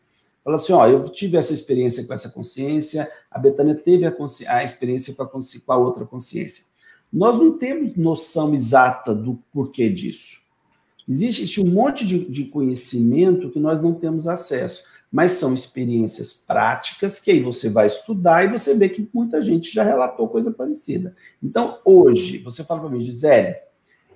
Fala assim, ó, eu tive essa experiência com essa consciência, a Betânia teve a, a experiência com a, com a outra consciência. Nós não temos noção exata do porquê disso. Existe, um monte de, de conhecimento que nós não temos acesso, mas são experiências práticas que aí você vai estudar e você vê que muita gente já relatou coisa parecida. Então, hoje, você fala para mim, Gisele,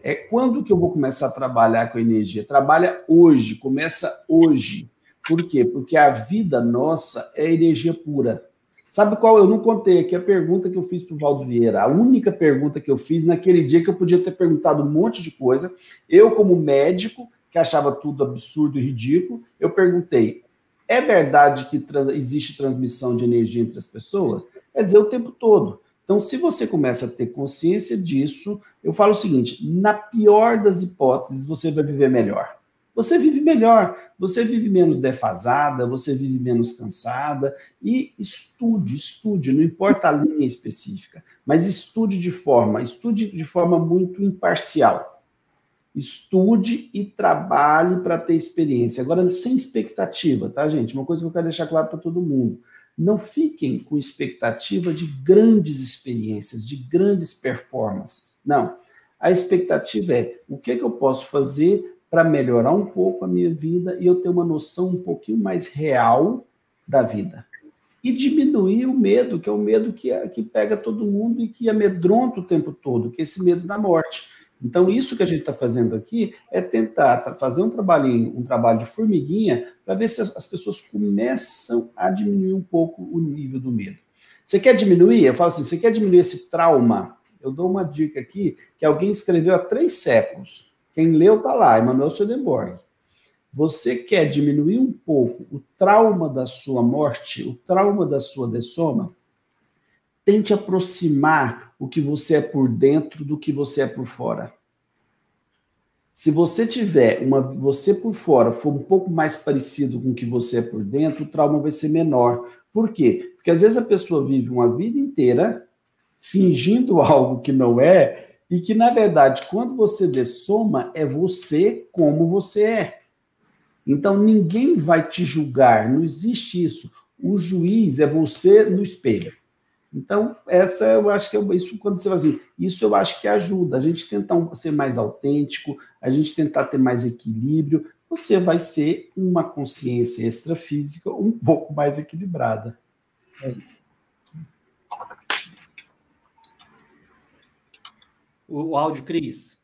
é quando que eu vou começar a trabalhar com energia? Trabalha hoje, começa hoje. Por quê? Porque a vida nossa é energia pura. Sabe qual? Eu não contei aqui a pergunta que eu fiz para o Valdo Vieira. A única pergunta que eu fiz naquele dia que eu podia ter perguntado um monte de coisa. Eu, como médico, que achava tudo absurdo e ridículo, eu perguntei: é verdade que existe transmissão de energia entre as pessoas? Quer dizer, o tempo todo. Então, se você começa a ter consciência disso, eu falo o seguinte: na pior das hipóteses, você vai viver melhor você vive melhor, você vive menos defasada, você vive menos cansada. E estude, estude, não importa a linha específica, mas estude de forma, estude de forma muito imparcial. Estude e trabalhe para ter experiência. Agora, sem expectativa, tá, gente? Uma coisa que eu quero deixar claro para todo mundo. Não fiquem com expectativa de grandes experiências, de grandes performances. Não. A expectativa é o que, é que eu posso fazer para melhorar um pouco a minha vida e eu ter uma noção um pouquinho mais real da vida. E diminuir o medo, que é o medo que, que pega todo mundo e que amedronta o tempo todo, que é esse medo da morte. Então, isso que a gente está fazendo aqui é tentar fazer um trabalho, um trabalho de formiguinha para ver se as, as pessoas começam a diminuir um pouco o nível do medo. Você quer diminuir? Eu falo assim: você quer diminuir esse trauma? Eu dou uma dica aqui que alguém escreveu há três séculos. Quem leu está lá, Emmanuel Swedenborg. Você quer diminuir um pouco o trauma da sua morte, o trauma da sua dessoma? Tente aproximar o que você é por dentro do que você é por fora. Se você tiver uma você por fora for um pouco mais parecido com o que você é por dentro, o trauma vai ser menor. Por quê? Porque às vezes a pessoa vive uma vida inteira fingindo algo que não é e que, na verdade, quando você dessoma, é você como você é. Então, ninguém vai te julgar, não existe isso. O juiz é você no espelho. Então, essa eu acho que é isso quando você vai assim, isso eu acho que ajuda. A gente tentar ser mais autêntico, a gente tentar ter mais equilíbrio, você vai ser uma consciência extrafísica um pouco mais equilibrada. É isso. o, o áudio, Cris.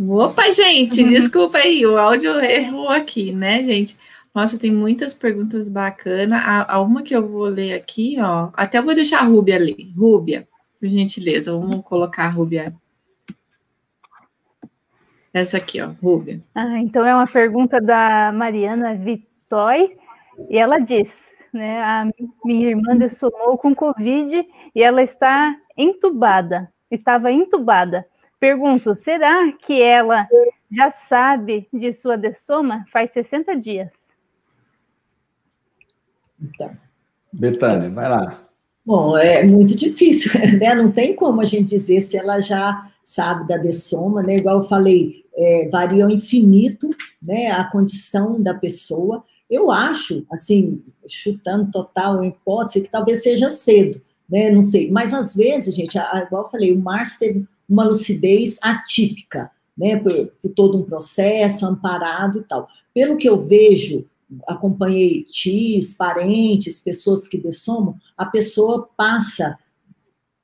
Opa, gente, uhum. desculpa aí, o áudio errou aqui, né, gente? Nossa, tem muitas perguntas bacanas. A, a, uma que eu vou ler aqui, ó. Até vou deixar a Rúbia ler. Rúbia, por gentileza, vamos colocar a Rúbia. Essa aqui, ó, Rúbia. Ah, então é uma pergunta da Mariana Vitói, e ela diz: né? A minha irmã dessomou com Covid e ela está entubada, estava entubada. Pergunto, será que ela já sabe de sua dessoma faz 60 dias? Então. Betânia, vai lá. Bom, é muito difícil, né? Não tem como a gente dizer se ela já sabe da dessoma, né? Igual eu falei, é, varia ao infinito, né? A condição da pessoa. Eu acho, assim, chutando total hipótese, que talvez seja cedo, né? Não sei. Mas às vezes, gente, igual eu falei, o Márcio teve uma lucidez atípica, né? Por, por todo um processo, amparado e tal. Pelo que eu vejo, acompanhei tios, parentes, pessoas que dessomam, a pessoa passa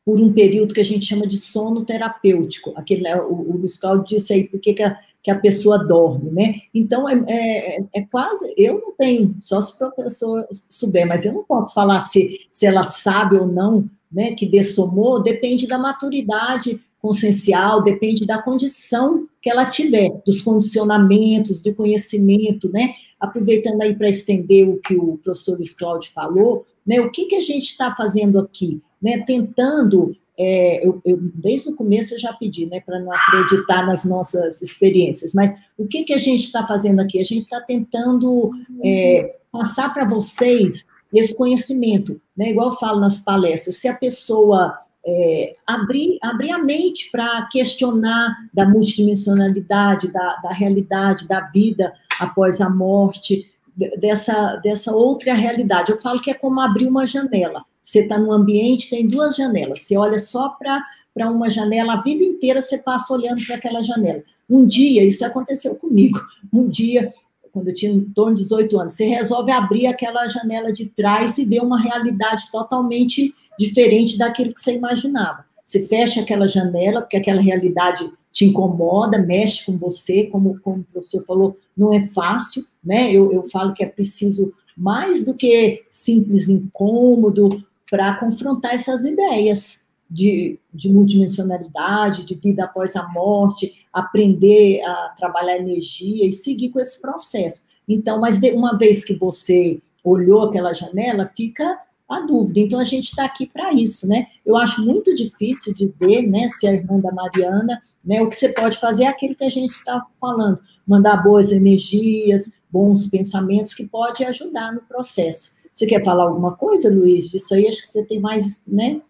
por um período que a gente chama de sono terapêutico. Aquele, né, o, o Luiz Cláudio disse aí, por que, que a que a pessoa dorme, né? Então, é, é, é, quase, eu não tenho, só se o professor souber, mas eu não posso falar se, se ela sabe ou não, né, que dessomou, depende da maturidade consciencial, depende da condição que ela tiver, dos condicionamentos, do conhecimento, né? Aproveitando aí para estender o que o professor Luiz Cláudio falou, né? O que, que a gente está fazendo aqui? Né? Tentando é, eu, eu, desde o começo eu já pedi, né, para não acreditar nas nossas experiências, mas o que, que a gente está fazendo aqui? A gente está tentando é, passar para vocês esse conhecimento, né, igual eu falo nas palestras, se a pessoa é, abrir, abrir a mente para questionar da multidimensionalidade, da, da realidade da vida após a morte, dessa, dessa outra realidade. Eu falo que é como abrir uma janela. Você está num ambiente, tem duas janelas. Você olha só para uma janela, a vida inteira você passa olhando para aquela janela. Um dia, isso aconteceu comigo, um dia, quando eu tinha em torno de 18 anos, você resolve abrir aquela janela de trás e ver uma realidade totalmente diferente daquilo que você imaginava. Você fecha aquela janela, porque aquela realidade te incomoda, mexe com você, como, como o professor falou, não é fácil, né? Eu, eu falo que é preciso mais do que simples incômodo para confrontar essas ideias de, de multidimensionalidade, de vida após a morte, aprender a trabalhar energia e seguir com esse processo. Então, mas de, uma vez que você olhou aquela janela, fica a dúvida. Então, a gente está aqui para isso, né? Eu acho muito difícil dizer, né, se a irmã da Mariana, né, o que você pode fazer é aquilo que a gente está falando, mandar boas energias, bons pensamentos, que pode ajudar no processo. Você quer falar alguma coisa, Luiz, disso aí? Acho que você tem mais, né?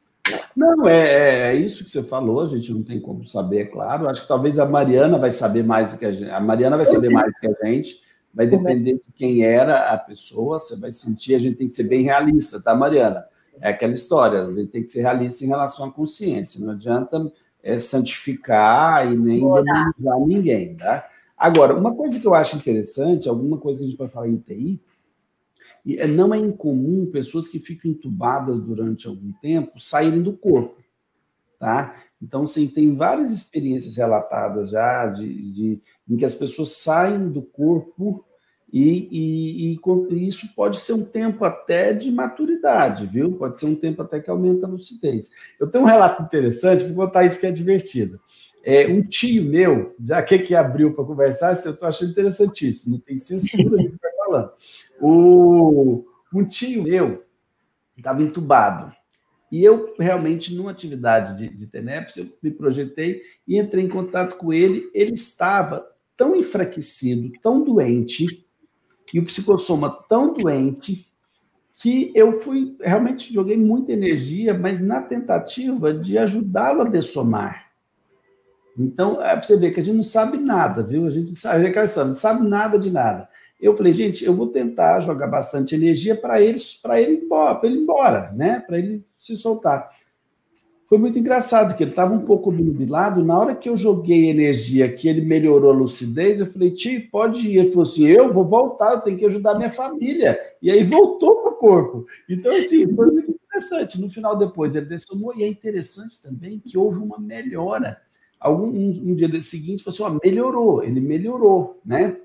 Não, é, é, isso que você falou, a gente não tem como saber, é claro. Acho que talvez a Mariana vai saber mais do que a gente. A Mariana vai saber mais do que a gente vai depender de quem era a pessoa, você vai sentir, a gente tem que ser bem realista, tá, Mariana? É aquela história, a gente tem que ser realista em relação à consciência, não adianta é, santificar e nem demonizar ninguém, tá? Agora, uma coisa que eu acho interessante, alguma coisa que a gente pode falar em TI, e é, não é incomum pessoas que ficam entubadas durante algum tempo saírem do corpo, tá? Então, sim, tem várias experiências relatadas já de, de em que as pessoas saem do corpo e, e, e, isso pode ser um tempo até de maturidade, viu? Pode ser um tempo até que aumenta a lucidez. Eu tenho um relato interessante, vou contar isso que é divertido. É, um tio meu, já que que abriu para conversar, eu estou achando interessantíssimo, não tem censura do que está falando. O, um tio meu estava entubado. E eu, realmente, numa atividade de, de TENEPS, eu me projetei e entrei em contato com ele. Ele estava tão enfraquecido, tão doente, e o psicossoma tão doente, que eu fui, realmente joguei muita energia, mas na tentativa de ajudá-lo a dessomar. Então, é para você ver que a gente não sabe nada, viu? A gente sabe, é não sabe nada de nada. Eu falei, gente, eu vou tentar jogar bastante energia para ele, para ele embora, ele embora, né? Para ele se soltar. Foi muito engraçado, que ele estava um pouco nubilado. Na hora que eu joguei energia, que ele melhorou a lucidez, eu falei, tio, pode ir. Ele falou assim: eu vou voltar, eu tenho que ajudar minha família. E aí voltou para o corpo. Então, assim, foi muito interessante. No final, depois, ele dessomou, e é interessante também que houve uma melhora. Algum, um, um dia seguinte, falou assim: ó, melhorou, ele melhorou, né?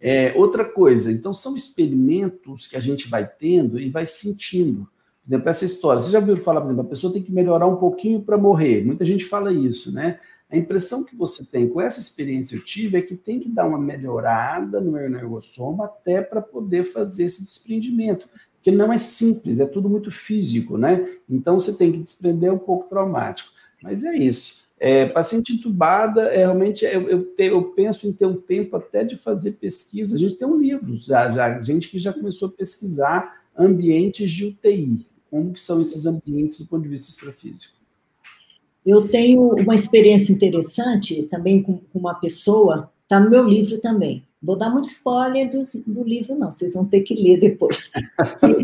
É, outra coisa, então são experimentos que a gente vai tendo e vai sentindo. Por exemplo, essa história, você já ouviu falar, por exemplo, a pessoa tem que melhorar um pouquinho para morrer. Muita gente fala isso, né? A impressão que você tem com essa experiência eu tive é que tem que dar uma melhorada no energossoma até para poder fazer esse desprendimento. Porque não é simples, é tudo muito físico, né? Então você tem que desprender um pouco traumático. Mas é isso. É, paciente entubada, é, realmente eu, eu, te, eu, penso em ter um tempo até de fazer pesquisa. A gente tem um livro, já, já, gente que já começou a pesquisar ambientes de UTI. Como que são esses ambientes do ponto de vista extrafísico? Eu tenho uma experiência interessante também com, com uma pessoa, está no meu livro também. Vou dar muito spoiler do, do livro, não, vocês vão ter que ler depois.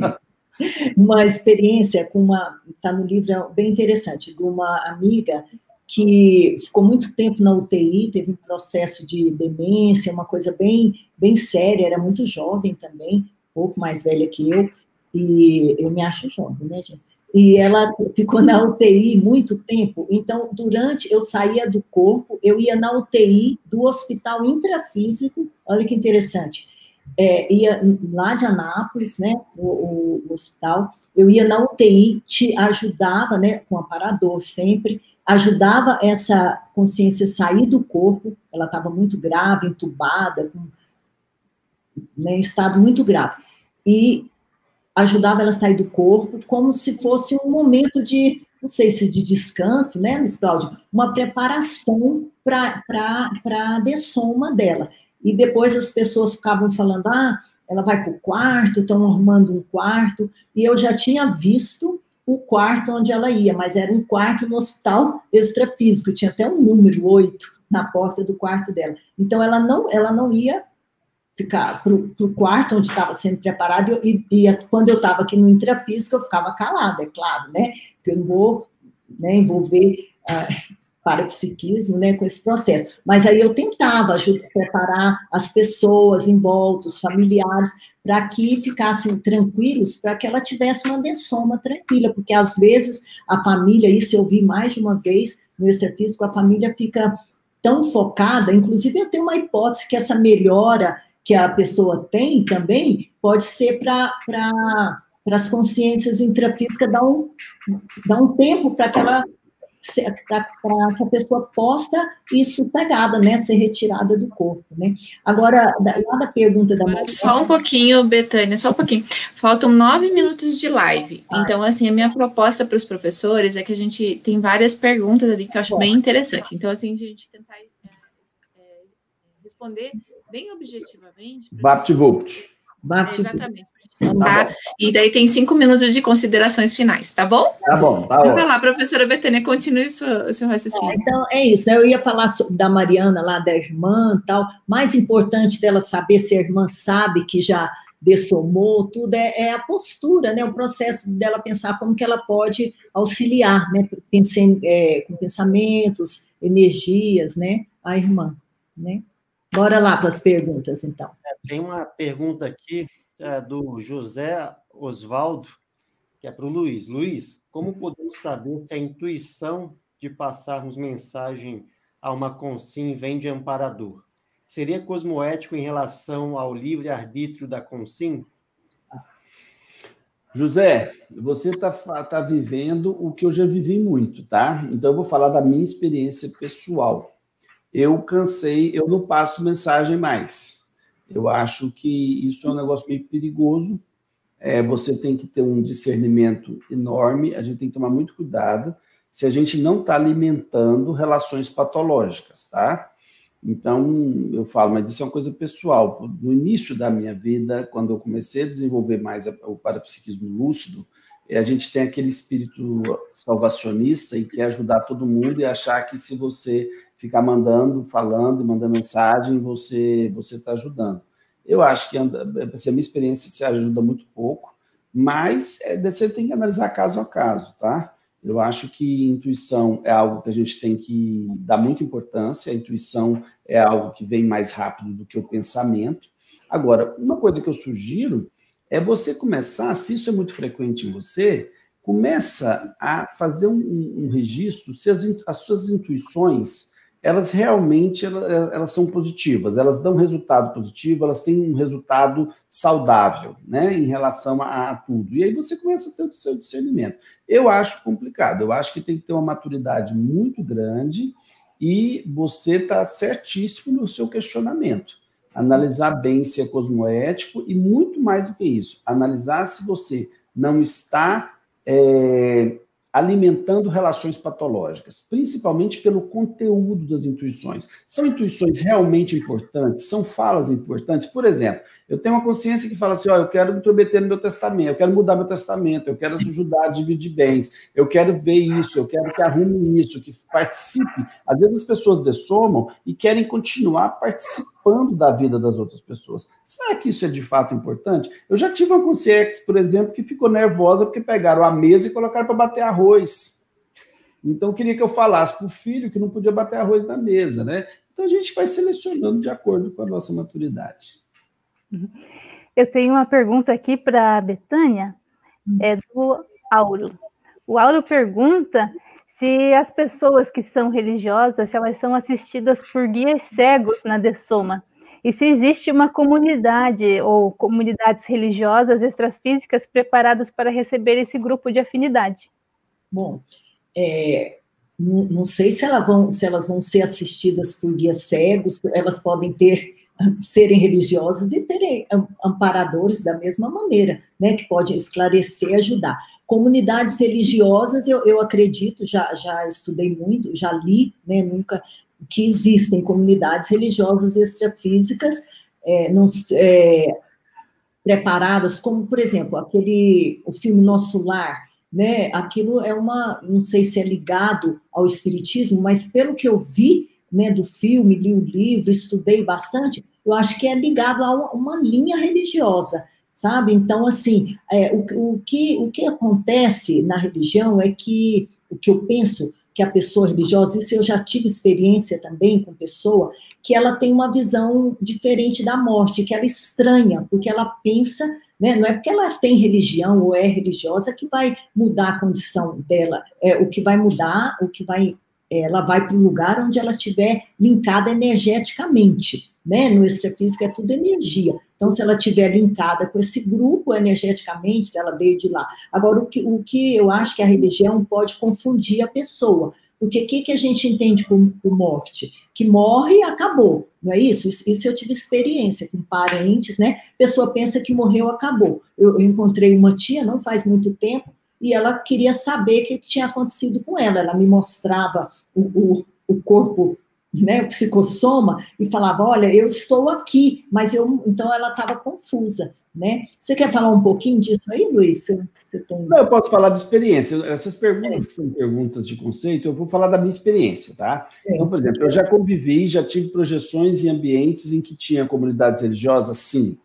uma experiência com uma, está no livro é bem interessante, de uma amiga que ficou muito tempo na UTI, teve um processo de demência, uma coisa bem, bem séria, era muito jovem também, um pouco mais velha que eu, e eu me acho jovem, né, gente? E ela ficou na UTI muito tempo. Então, durante eu saía do corpo, eu ia na UTI do hospital intrafísico. Olha que interessante. É, ia lá de Anápolis, né, o, o, o, hospital. Eu ia na UTI, te ajudava, né, com aparador sempre, ajudava essa consciência a sair do corpo. Ela estava muito grave, entubada, né, em estado muito grave. E ajudava ela a sair do corpo, como se fosse um momento de, não sei se de descanso, né, Luiz Cláudio? Uma preparação para a dessoma dela. E depois as pessoas ficavam falando, ah, ela vai para o quarto, estão arrumando um quarto, e eu já tinha visto o quarto onde ela ia, mas era um quarto no hospital extrafísico, tinha até um número 8 na porta do quarto dela. Então, ela não, ela não ia ficar para o quarto onde estava sendo preparado, e, e quando eu estava aqui no intrafísico, eu ficava calada, é claro, né? Porque eu não vou né, envolver uh, parapsiquismo né, com esse processo. Mas aí eu tentava ajudar, preparar as pessoas em volta, os familiares, para que ficassem tranquilos, para que ela tivesse uma dessoma tranquila, porque às vezes a família, isso eu vi mais de uma vez no extrafísico, a família fica tão focada, inclusive eu tenho uma hipótese que essa melhora que a pessoa tem também pode ser para para as consciências intrafísicas dar um, dar um tempo para que ela para que a pessoa possa ir sossegada, né, ser retirada do corpo, né. Agora, lá da pergunta da Maria... Só um pouquinho, Betânia, só um pouquinho. Faltam nove minutos de live. Ah. Então, assim, a minha proposta para os professores é que a gente tem várias perguntas ali que eu acho bem interessante. Então, assim, a gente tentar é, é, responder bem objetivamente. Vapt-vupt. Exatamente. Tá? E daí tem cinco minutos de considerações finais, tá bom? Tá bom, tá bom. Vai lá, professora Betânia, continue o seu, o seu raciocínio. É, então, é isso, né? Eu ia falar da Mariana lá, da irmã tal. Mais importante dela saber se a irmã sabe que já dessomou, tudo é, é, a postura, né? O processo dela pensar como que ela pode auxiliar, né? Pensem, é, com pensamentos, energias, né? A irmã, né? Bora lá para as perguntas, então. É, tem uma pergunta aqui é, do José Osvaldo, que é para o Luiz. Luiz, como podemos saber se a intuição de passarmos mensagem a uma consim vem de amparador? Seria cosmoético em relação ao livre-arbítrio da consim? José, você está tá vivendo o que eu já vivi muito, tá? Então eu vou falar da minha experiência pessoal eu cansei, eu não passo mensagem mais. Eu acho que isso é um negócio meio perigoso. É, você tem que ter um discernimento enorme, a gente tem que tomar muito cuidado se a gente não está alimentando relações patológicas, tá? Então, eu falo, mas isso é uma coisa pessoal. No início da minha vida, quando eu comecei a desenvolver mais o parapsiquismo lúcido, a gente tem aquele espírito salvacionista e quer ajudar todo mundo e achar que se você ficar mandando, falando, mandando mensagem, você você está ajudando. Eu acho que assim, a minha experiência se ajuda muito pouco, mas é, você tem que analisar caso a caso, tá? Eu acho que intuição é algo que a gente tem que dar muita importância. A intuição é algo que vem mais rápido do que o pensamento. Agora, uma coisa que eu sugiro é você começar, se isso é muito frequente em você, começa a fazer um, um registro se as, as suas intuições elas realmente elas, elas, são positivas, elas dão resultado positivo, elas têm um resultado saudável, né, em relação a, a, tudo. E aí você começa a ter o seu discernimento. Eu acho complicado, eu acho que tem que ter uma maturidade muito grande e você está certíssimo no seu questionamento. Analisar bem se é cosmoético e muito mais do que isso, analisar se você não está é, alimentando relações patológicas, principalmente pelo conteúdo das intuições. São intuições realmente importantes? São falas importantes? Por exemplo, eu tenho uma consciência que fala assim: ó, eu quero me intrometer no meu testamento, eu quero mudar meu testamento, eu quero ajudar a dividir bens, eu quero ver isso, eu quero que arrume isso, que participe. Às vezes as pessoas dessomam e querem continuar participando da vida das outras pessoas. Será que isso é de fato importante? Eu já tive uma consciência, por exemplo, que ficou nervosa porque pegaram a mesa e colocaram para bater arroz. Então, queria que eu falasse para o filho que não podia bater arroz na mesa, né? Então, a gente vai selecionando de acordo com a nossa maturidade. Eu tenho uma pergunta aqui para a Betânia, é do Auro. O Auro pergunta se as pessoas que são religiosas, se elas são assistidas por guias cegos na Dessoma, e se existe uma comunidade ou comunidades religiosas extrafísicas preparadas para receber esse grupo de afinidade. Bom, é, não, não, sei se, elas vão, se elas vão ser assistidas por guias cegos, elas podem ter serem religiosas e terem amparadores da mesma maneira, né, que pode esclarecer e ajudar. Comunidades religiosas, eu, eu acredito, já, já estudei muito, já li, né, nunca, que existem comunidades religiosas extrafísicas é, é, preparadas, como, por exemplo, aquele, o filme Nosso Lar, né? Aquilo é uma, não sei se é ligado ao espiritismo, mas pelo que eu vi, né, do filme, li o livro, estudei bastante, eu acho que é ligado a uma linha religiosa, sabe? Então, assim, é, o, o, que, o que acontece na religião é que, o que eu penso, que a pessoa religiosa, isso eu já tive experiência também com pessoa, que ela tem uma visão diferente da morte, que ela estranha, porque ela pensa, né, não é porque ela tem religião ou é religiosa que vai mudar a condição dela, é o que vai mudar, o que vai ela vai para um lugar onde ela estiver linkada energeticamente, né? No extrafísico é tudo energia. Então, se ela estiver linkada com esse grupo energeticamente, se ela veio de lá. Agora, o que, o que eu acho que a religião pode confundir a pessoa. Porque o que, que a gente entende por, por, morte? Que morre e acabou, não é isso? isso? isso? eu tive experiência com parentes, né? Pessoa pensa que morreu, acabou. Eu, eu encontrei uma tia, não faz muito tempo, e ela queria saber o que tinha acontecido com ela. Ela me mostrava o, o, o corpo, né, o psicossoma, e falava: Olha, eu estou aqui, mas eu. Então ela estava confusa. Né? Você quer falar um pouquinho disso aí, Luiz? Você tem... Não, eu posso falar de experiência. Essas perguntas é. que são perguntas de conceito, eu vou falar da minha experiência, tá? É. Então, por exemplo, eu já convivi, já tive projeções em ambientes em que tinha comunidades religiosas, sim.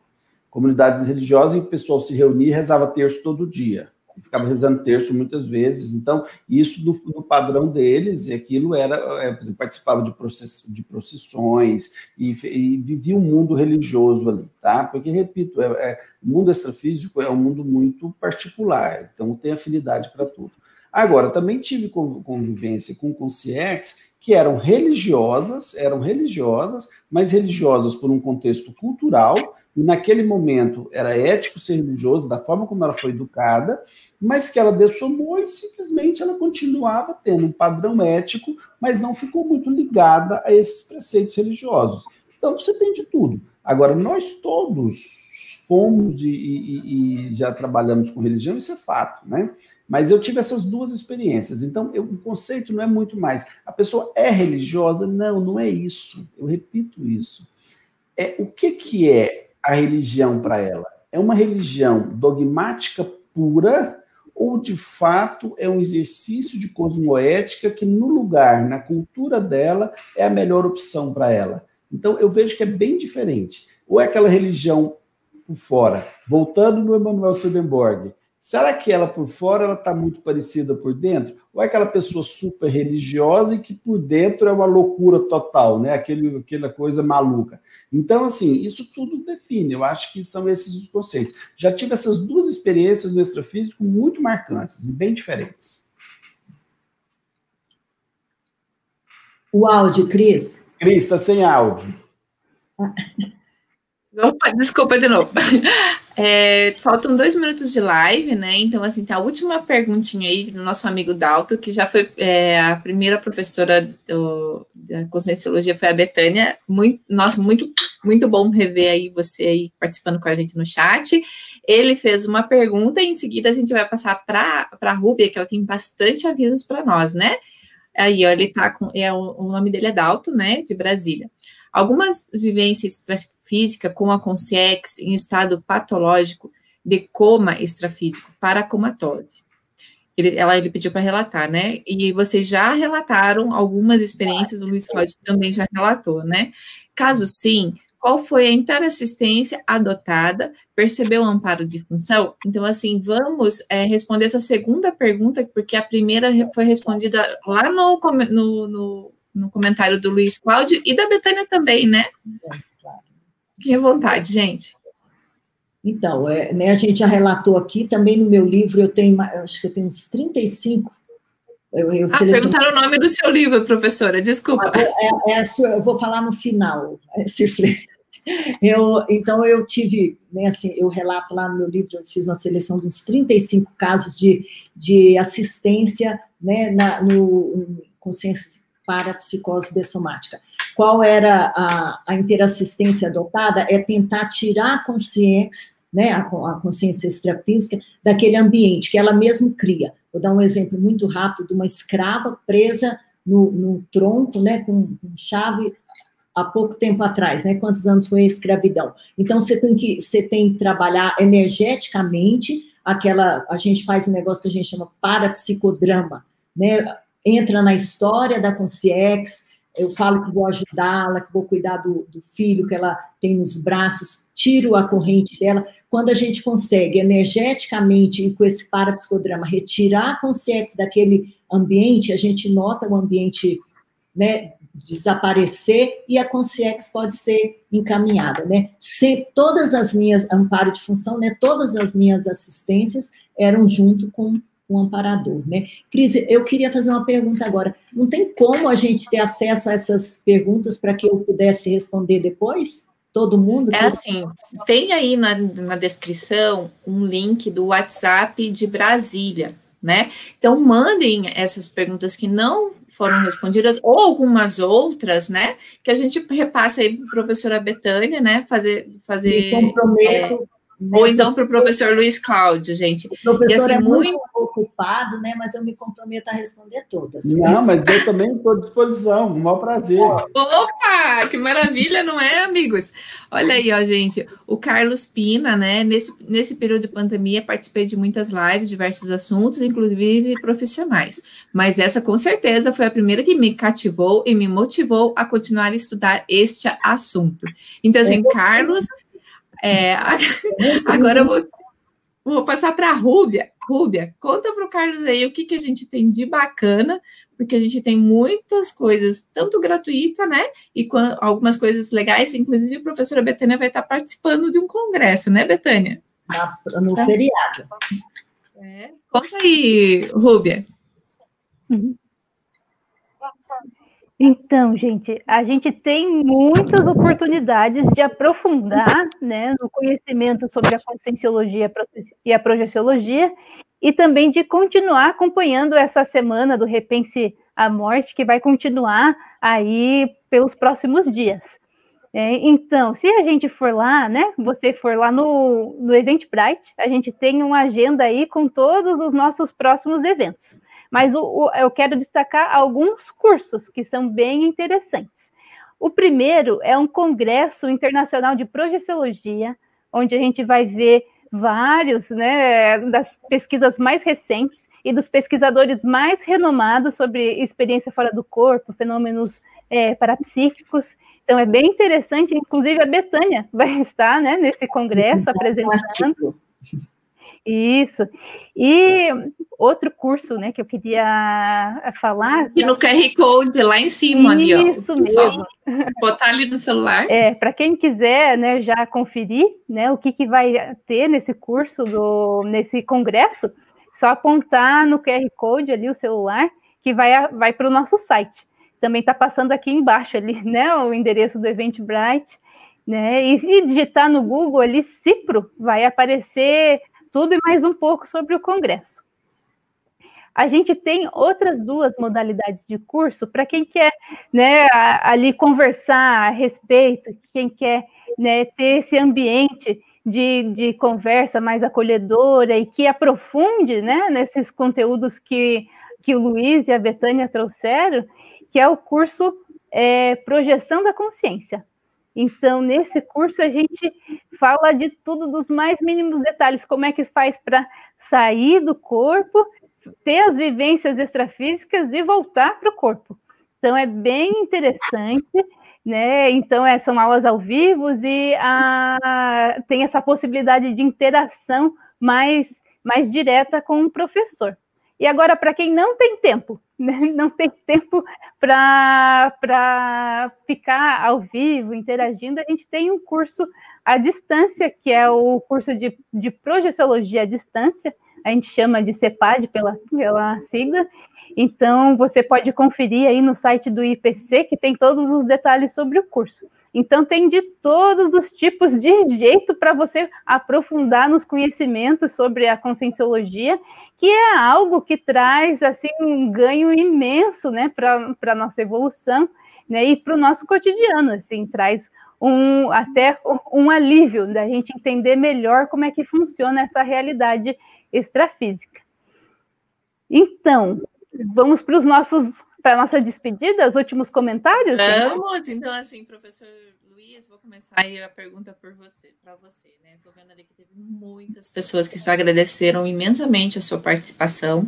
Comunidades religiosas em que o pessoal se reunia e rezava terço todo dia ficava rezando terço muitas vezes. Então, isso do, do padrão deles, e aquilo era, é, exemplo, participava de, process, de procissões e, e, vivia um mundo religioso ali, tá? Porque, repito, é, é, mundo extrafísico é um mundo muito particular, então tem afinidade para tudo. Agora, também tive convivência com consciex que eram religiosas, eram religiosas, mas religiosas por um contexto cultural, e naquele momento era ético ser religioso, da forma como ela foi educada, mas que ela dessomou e simplesmente ela continuava tendo um padrão ético, mas não ficou muito ligada a esses preceitos religiosos. Então você tem de tudo. Agora, nós todos fomos e, e, e já trabalhamos com religião, isso é fato, né? Mas eu tive essas duas experiências. Então, eu, o conceito não é muito mais. A pessoa é religiosa? Não, não é isso. Eu repito isso. É o que, que é a religião para ela? É uma religião dogmática pura ou de fato é um exercício de cosmoética que no lugar, na cultura dela, é a melhor opção para ela? Então eu vejo que é bem diferente. Ou é aquela religião por fora, voltando no Emmanuel Swedenborg, Será que ela por fora ela está muito parecida por dentro? Ou é aquela pessoa super religiosa e que por dentro é uma loucura total, né? Aquele, aquela coisa maluca. Então, assim, isso tudo define. Eu acho que são esses os conceitos. Já tive essas duas experiências no extrafísico muito marcantes e bem diferentes. O áudio, Cris? Cris, está sem áudio. Opa, desculpa de novo. É, faltam dois minutos de live, né? Então, assim, tá a última perguntinha aí do nosso amigo Dalto, que já foi é, a primeira professora do, da Conscienciologia, foi a Betânia. Muito, nossa, muito, muito bom rever aí você aí participando com a gente no chat. Ele fez uma pergunta e em seguida a gente vai passar para a Rúbia, que ela tem bastante avisos para nós, né? Aí, ó, ele tá com. É, o, nome dele é Dalto, né? De Brasília. Algumas vivências física com a consciex em estado patológico de coma extrafísico para comatose. Ele, ela, ele pediu para relatar, né? E vocês já relataram algumas experiências, o Luiz Cláudio também já relatou, né? Caso sim, qual foi a interassistência adotada? Percebeu o amparo de função? Então, assim, vamos é, responder essa segunda pergunta, porque a primeira foi respondida lá no, no, no, no comentário do Luiz Cláudio e da Betânia também, né? Fiquem à vontade, gente. Então, é, né, a gente já relatou aqui, também no meu livro eu tenho, acho que eu tenho uns 35. Eu, eu ah, perguntaram o nome do seu livro, professora, desculpa. Ah, é, é, é, eu vou falar no final, é Eu, então, eu tive, né, assim, eu relato lá no meu livro, eu fiz uma seleção dos 35 casos de, de assistência né, na, no consciência para a psicose dessomática. Qual era a, a interassistência adotada? É tentar tirar a consciência, né, a, a consciência extrafísica daquele ambiente que ela mesma cria. Vou dar um exemplo muito rápido de uma escrava presa no, no tronco, né, com, com chave há pouco tempo atrás, né? Quantos anos foi a escravidão? Então você tem que você tem que trabalhar energeticamente aquela a gente faz um negócio que a gente chama parapsicodrama, né? Entra na história da consciência, eu falo que vou ajudá-la, que vou cuidar do, do, filho que ela tem nos braços, tiro a corrente dela. Quando a gente consegue energeticamente e com esse parapsicodrama retirar a consciência daquele ambiente, a gente nota o ambiente né, desaparecer e a consciência pode ser encaminhada, né? Sem, todas as minhas amparo de função, né? Todas as minhas assistências eram junto com o amparador, né? Cris, eu queria fazer uma pergunta agora. Não tem como a gente ter acesso a essas perguntas para que eu pudesse responder depois? Todo mundo? É assim, tem aí na, na descrição um link do WhatsApp de Brasília, né? Então mandem essas perguntas que não foram respondidas, ou algumas outras, né? Que a gente repassa aí para a professora Betânia, né? Fazer. fazer Me comprometo. É, ou então para o professor Luiz Cláudio, gente. O professor e, assim, é muito, muito ocupado, né? Mas eu me comprometo a responder todas. Não, mas eu também estou à disposição, um maior prazer. Opa, que maravilha, não é, amigos? Olha aí, ó, gente, o Carlos Pina, né? Nesse, nesse período de pandemia, participei de muitas lives, diversos assuntos, inclusive profissionais. Mas essa, com certeza, foi a primeira que me cativou e me motivou a continuar a estudar este assunto. Então, assim, é. Carlos é, agora eu vou, vou passar para a Rúbia. Rúbia, conta para o Carlos aí o que, que a gente tem de bacana, porque a gente tem muitas coisas, tanto gratuita, né? E com algumas coisas legais, inclusive a professora Betânia vai estar participando de um congresso, né, Betânia? no tá. feriado. É. Conta aí, Rúbia. Uhum. Então, gente, a gente tem muitas oportunidades de aprofundar né, no conhecimento sobre a conscienciologia e a projeciologia e também de continuar acompanhando essa semana do Repense a Morte, que vai continuar aí pelos próximos dias. É, então, se a gente for lá, né, você for lá no, no Eventbrite, a gente tem uma agenda aí com todos os nossos próximos eventos. Mas o, o, eu quero destacar alguns cursos que são bem interessantes. O primeiro é um congresso internacional de projeciologia, onde a gente vai ver vários, né, das pesquisas mais recentes e dos pesquisadores mais renomados sobre experiência fora do corpo, fenômenos é, parapsíquicos. Então é bem interessante, inclusive a Betânia vai estar, né, nesse congresso apresentando. Isso. E outro curso, né, que eu queria falar. E no QR Code lá em cima, Isso ali, ó. Isso mesmo. botar ali no celular. É, para quem quiser, né, já conferir, né, o que, que vai ter nesse curso, do, nesse congresso, só apontar no QR Code ali o celular, que vai, vai para o nosso site. Também está passando aqui embaixo ali, né, o endereço do Eventbrite, né, e, e digitar no Google ali Cipro, vai aparecer tudo e mais um pouco sobre o Congresso. A gente tem outras duas modalidades de curso para quem quer né, ali conversar a respeito, quem quer né, ter esse ambiente de, de, conversa mais acolhedora e que aprofunde né, nesses conteúdos que, que o Luiz e a Betânia trouxeram, que é o curso é, Projeção da Consciência. Então, nesse curso, a gente fala de tudo, dos mais mínimos detalhes, como é que faz para sair do corpo, ter as vivências extrafísicas e voltar para o corpo. Então, é bem interessante, né? Então, é, são aulas ao vivo e a, tem essa possibilidade de interação mais, mais direta com o professor. E agora, para quem não tem tempo, né? não tem tempo para ficar ao vivo, interagindo, a gente tem um curso à distância, que é o curso de, de projeciologia à distância, a gente chama de CEPAD pela, pela sigla, então, você pode conferir aí no site do IPC, que tem todos os detalhes sobre o curso. Então, tem de todos os tipos de jeito para você aprofundar nos conhecimentos sobre a conscienciologia, que é algo que traz assim um ganho imenso né, para a nossa evolução né, e para o nosso cotidiano. Assim, traz um, até um alívio da gente entender melhor como é que funciona essa realidade extrafísica. Então, vamos para os nossos para nossa despedida, os últimos comentários? Vamos, então, assim, professor Luiz, vou começar aí a pergunta por você, para você, né? Estou vendo ali que teve muitas pessoas que se agradeceram imensamente a sua participação.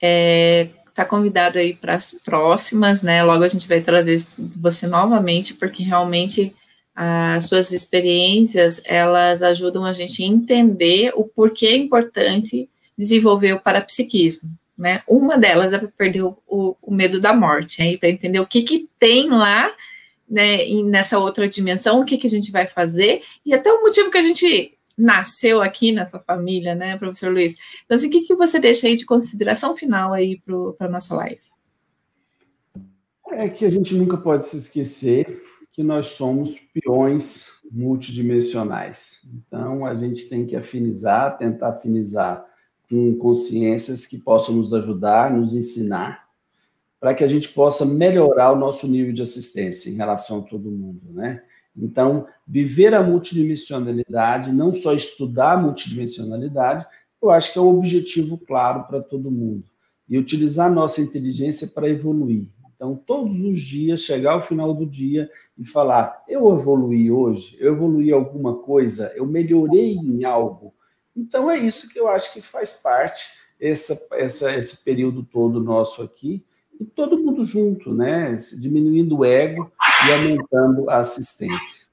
É, tá convidado aí para as próximas, né? Logo a gente vai trazer você novamente, porque realmente as suas experiências elas ajudam a gente a entender o porquê é importante desenvolver o parapsiquismo, né? Uma delas é perder o, o, o medo da morte, aí para entender o que que tem lá, né? Nessa outra dimensão, o que que a gente vai fazer e até o motivo que a gente nasceu aqui nessa família, né, professor Luiz? Então, assim, o que, que você deixa aí de consideração final aí para a nossa live? É que a gente nunca pode se esquecer que nós somos peões multidimensionais. Então, a gente tem que afinizar, tentar afinizar com consciências que possam nos ajudar, nos ensinar, para que a gente possa melhorar o nosso nível de assistência em relação a todo mundo, né? Então, viver a multidimensionalidade, não só estudar a multidimensionalidade, eu acho que é um objetivo claro para todo mundo. E utilizar a nossa inteligência para evoluir. Então, todos os dias, chegar ao final do dia e falar: eu evoluí hoje, eu evoluí alguma coisa, eu melhorei em algo. Então, é isso que eu acho que faz parte, essa, essa, esse período todo nosso aqui, e todo mundo junto, né? Diminuindo o ego e aumentando a assistência.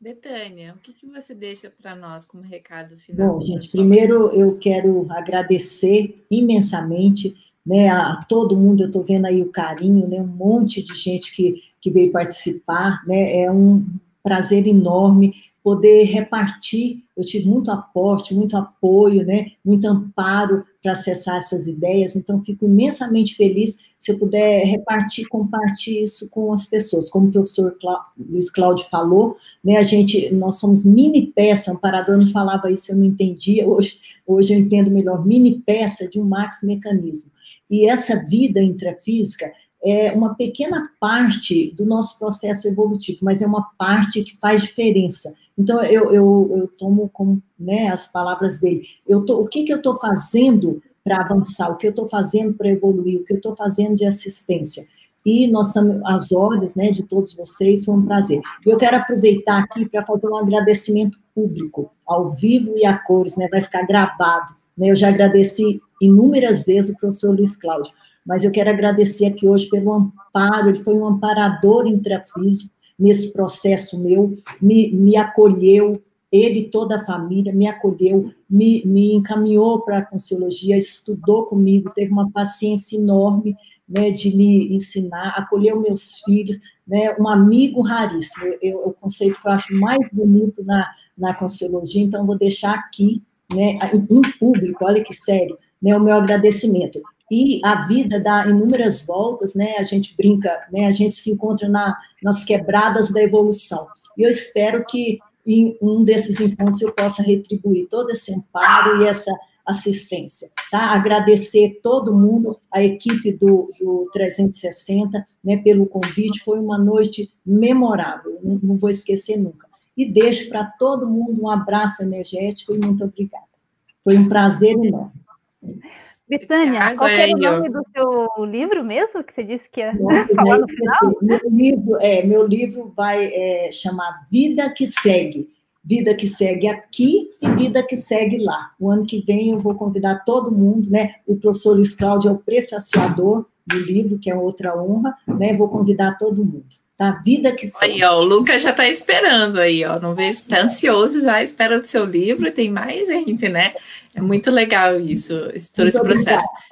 Betânia, o que, que você deixa para nós como recado final? Bom, gente, primeiro eu quero agradecer imensamente né, a, todo mundo, eu estou vendo aí o carinho, né, um monte de gente que, que veio participar, né, é um prazer enorme poder repartir. Eu tive muito aporte, muito apoio, né, muito amparo para acessar essas ideias. Então, fico imensamente feliz se eu puder repartir, compartilhar isso com as pessoas. Como o professor Clá Luiz Cláudio falou, né, a gente, nós somos mini peça. Amparador não falava isso, eu não entendia. Hoje, hoje eu entendo melhor. Mini peça de um max mecanismo. E essa vida intrafísica é uma pequena parte do nosso processo evolutivo, mas é uma parte que faz diferença. Então, eu, eu, eu tomo como né, as palavras dele. Eu tô, o que, que eu estou fazendo para avançar? O que eu estou fazendo para evoluir? O que eu estou fazendo de assistência? E nós as ordens né, de todos vocês, foi um prazer. Eu quero aproveitar aqui para fazer um agradecimento público, ao vivo e a cores, né, vai ficar gravado. Né, eu já agradeci inúmeras vezes o professor Luiz Cláudio, mas eu quero agradecer aqui hoje pelo amparo, ele foi um amparador intrafísico nesse processo meu, me, me acolheu, ele e toda a família me acolheu, me, me encaminhou para a Conciologia, estudou comigo, teve uma paciência enorme né, de me ensinar, acolheu meus filhos, né, um amigo raríssimo, eu, o conceito que eu acho mais bonito na, na Conciologia, então vou deixar aqui, né, em público, olha que sério, né, o meu agradecimento e a vida dá inúmeras voltas, né? A gente brinca, né? A gente se encontra na, nas quebradas da evolução. E eu espero que em um desses encontros eu possa retribuir todo esse amparo e essa assistência, tá? Agradecer todo mundo, a equipe do, do 360, né, pelo convite, foi uma noite memorável, não, não vou esquecer nunca. E deixo para todo mundo um abraço energético e muito obrigada. Foi um prazer enorme. Betânia, qual é o nome do seu livro mesmo, que você disse que ia falar no final? Meu livro, é, meu livro vai é, chamar Vida que Segue. Vida que segue aqui e vida que segue lá. O ano que vem eu vou convidar todo mundo, né? O professor Luiz Cláudio é o prefaciador do livro, que é outra honra, né? Vou convidar todo mundo tá? Vida que segue. Aí, ó, o Lucas já está esperando aí, ó. Não vejo, está ansioso já, espera o seu livro, tem mais gente, né? É muito legal isso, esse, todo muito esse processo. Obrigada.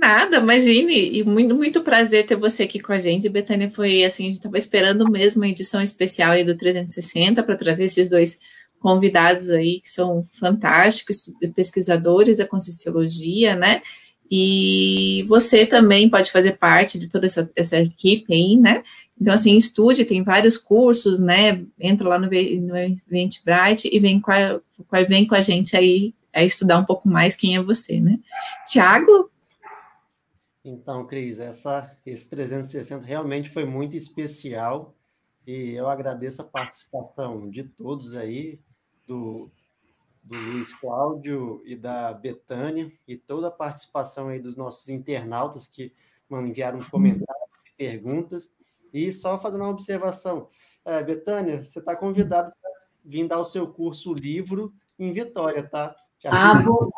Nada, imagine, e muito, muito prazer ter você aqui com a gente. Betânia foi assim, a gente estava esperando mesmo uma edição especial aí do 360 para trazer esses dois convidados aí que são fantásticos, pesquisadores da Conscienciologia, né? E você também pode fazer parte de toda essa, essa equipe aí, né? Então, assim, estude, tem vários cursos, né? Entra lá no, no Eventbrite e vem com, a, vem com a gente aí a estudar um pouco mais quem é você, né? Tiago? Então, Cris, essa, esse 360 realmente foi muito especial e eu agradeço a participação de todos aí, do, do Luiz Cláudio e da Betânia e toda a participação aí dos nossos internautas que enviaram comentários perguntas. E só fazendo uma observação, é, Betânia, você está convidado para vir dar o seu curso livro em Vitória, tá? Ah, vou,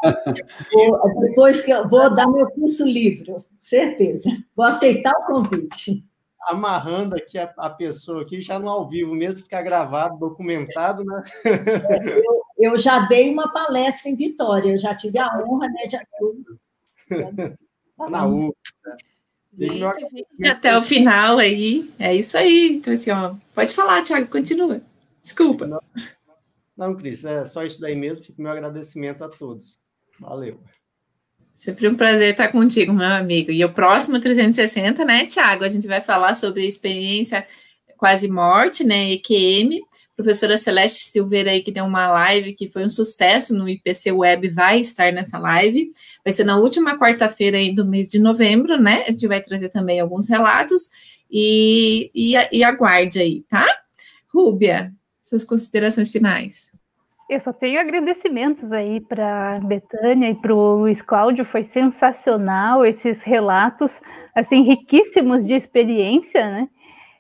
vou, depois que eu vou dar meu curso livro, certeza. Vou aceitar o convite. Amarrando aqui a, a pessoa aqui, já no ao vivo mesmo, ficar gravado, documentado, né? É, eu, eu já dei uma palestra em Vitória, eu já tive a honra, né? Já, Tá na U. Né? até o final aí. É isso aí. Então, assim, ó, pode falar, Thiago, continua. Desculpa. Não, não Cris, é só isso daí mesmo. Fica meu agradecimento a todos. Valeu. Sempre um prazer estar contigo, meu amigo. E o próximo 360, né, Thiago? A gente vai falar sobre a experiência quase morte, né, EQM, professora Celeste Silveira aí, que deu uma live que foi um sucesso no IPC Web, vai estar nessa live. Vai ser na última quarta-feira aí do mês de novembro, né? A gente vai trazer também alguns relatos e, e, e aguarde aí, tá? Rúbia, suas considerações finais. Eu só tenho agradecimentos aí para Betânia e para o Luiz Cláudio, foi sensacional esses relatos, assim, riquíssimos de experiência, né?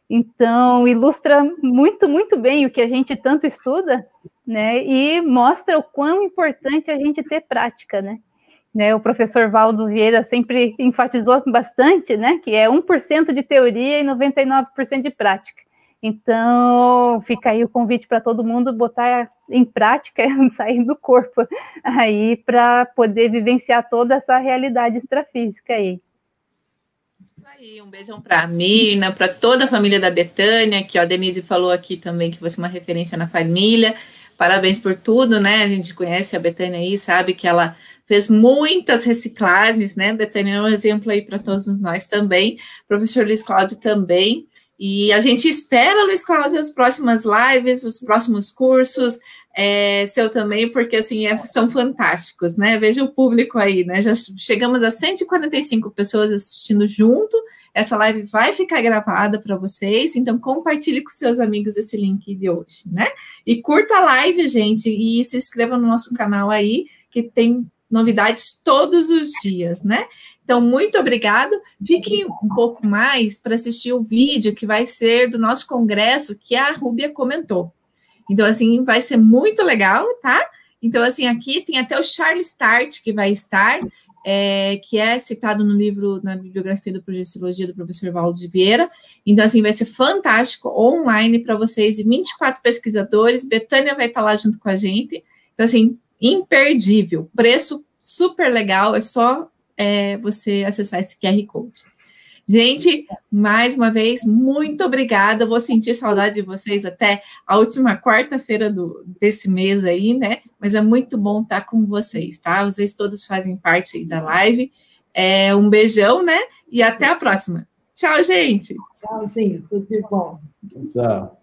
Então, ilustra muito, muito bem o que a gente tanto estuda, né? E mostra o quão importante a gente ter prática, né? né? O professor Valdo Vieira sempre enfatizou bastante, né? Que é 1% de teoria e 99% de prática. Então, fica aí o convite para todo mundo botar em prática, sair do corpo aí para poder vivenciar toda essa realidade extrafísica aí aí, um beijão para a Mirna, para toda a família da Betânia, que ó, a Denise falou aqui também que você é uma referência na família. Parabéns por tudo, né? A gente conhece a Betânia aí, sabe que ela fez muitas reciclagens, né? Betânia é um exemplo aí para todos nós também. Professor Luiz Cláudio também. E a gente espera, Luiz Cláudio, as próximas lives, os próximos cursos, é, seu também, porque assim é, são fantásticos, né? Veja o público aí, né? Já chegamos a 145 pessoas assistindo junto. Essa live vai ficar gravada para vocês, então compartilhe com seus amigos esse link de hoje, né? E curta a live, gente, e se inscreva no nosso canal aí, que tem novidades todos os dias, né? Então, muito obrigado. Fique um pouco mais para assistir o vídeo que vai ser do nosso congresso que a Rúbia comentou. Então, assim, vai ser muito legal, tá? Então, assim, aqui tem até o Charles Start que vai estar, é, que é citado no livro, na bibliografia do Projeciologia do professor Valdo de Vieira. Então, assim, vai ser fantástico, online para vocês, e 24 pesquisadores, Betânia vai estar lá junto com a gente. Então, assim, imperdível, preço super legal, é só é, você acessar esse QR Code. Gente, mais uma vez, muito obrigada. Vou sentir saudade de vocês até a última quarta-feira desse mês aí, né? Mas é muito bom estar com vocês, tá? Vocês todos fazem parte aí da live. É, um beijão, né? E até a próxima. Tchau, gente. Tchauzinho, tudo de bom. Tchau.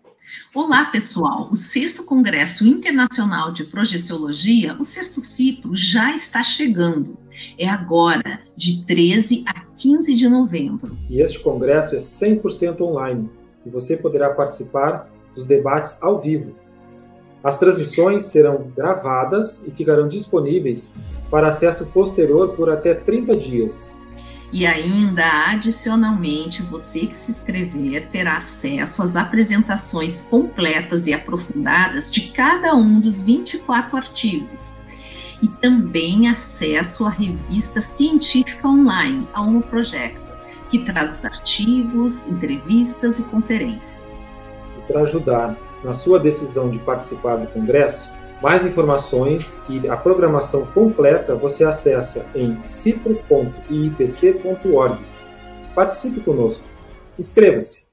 Olá, pessoal! O sexto Congresso Internacional de Projeciologia, o sexto ciclo, já está chegando. É agora, de 13 a 15 de novembro. E este congresso é 100% online e você poderá participar dos debates ao vivo. As transmissões serão gravadas e ficarão disponíveis para acesso posterior por até 30 dias. E ainda, adicionalmente, você que se inscrever terá acesso às apresentações completas e aprofundadas de cada um dos 24 artigos. E também acesso à revista científica online, a um projeto, que traz os artigos, entrevistas e conferências. E para ajudar na sua decisão de participar do congresso, mais informações e a programação completa você acessa em cipro.iipc.org. Participe conosco. Inscreva-se!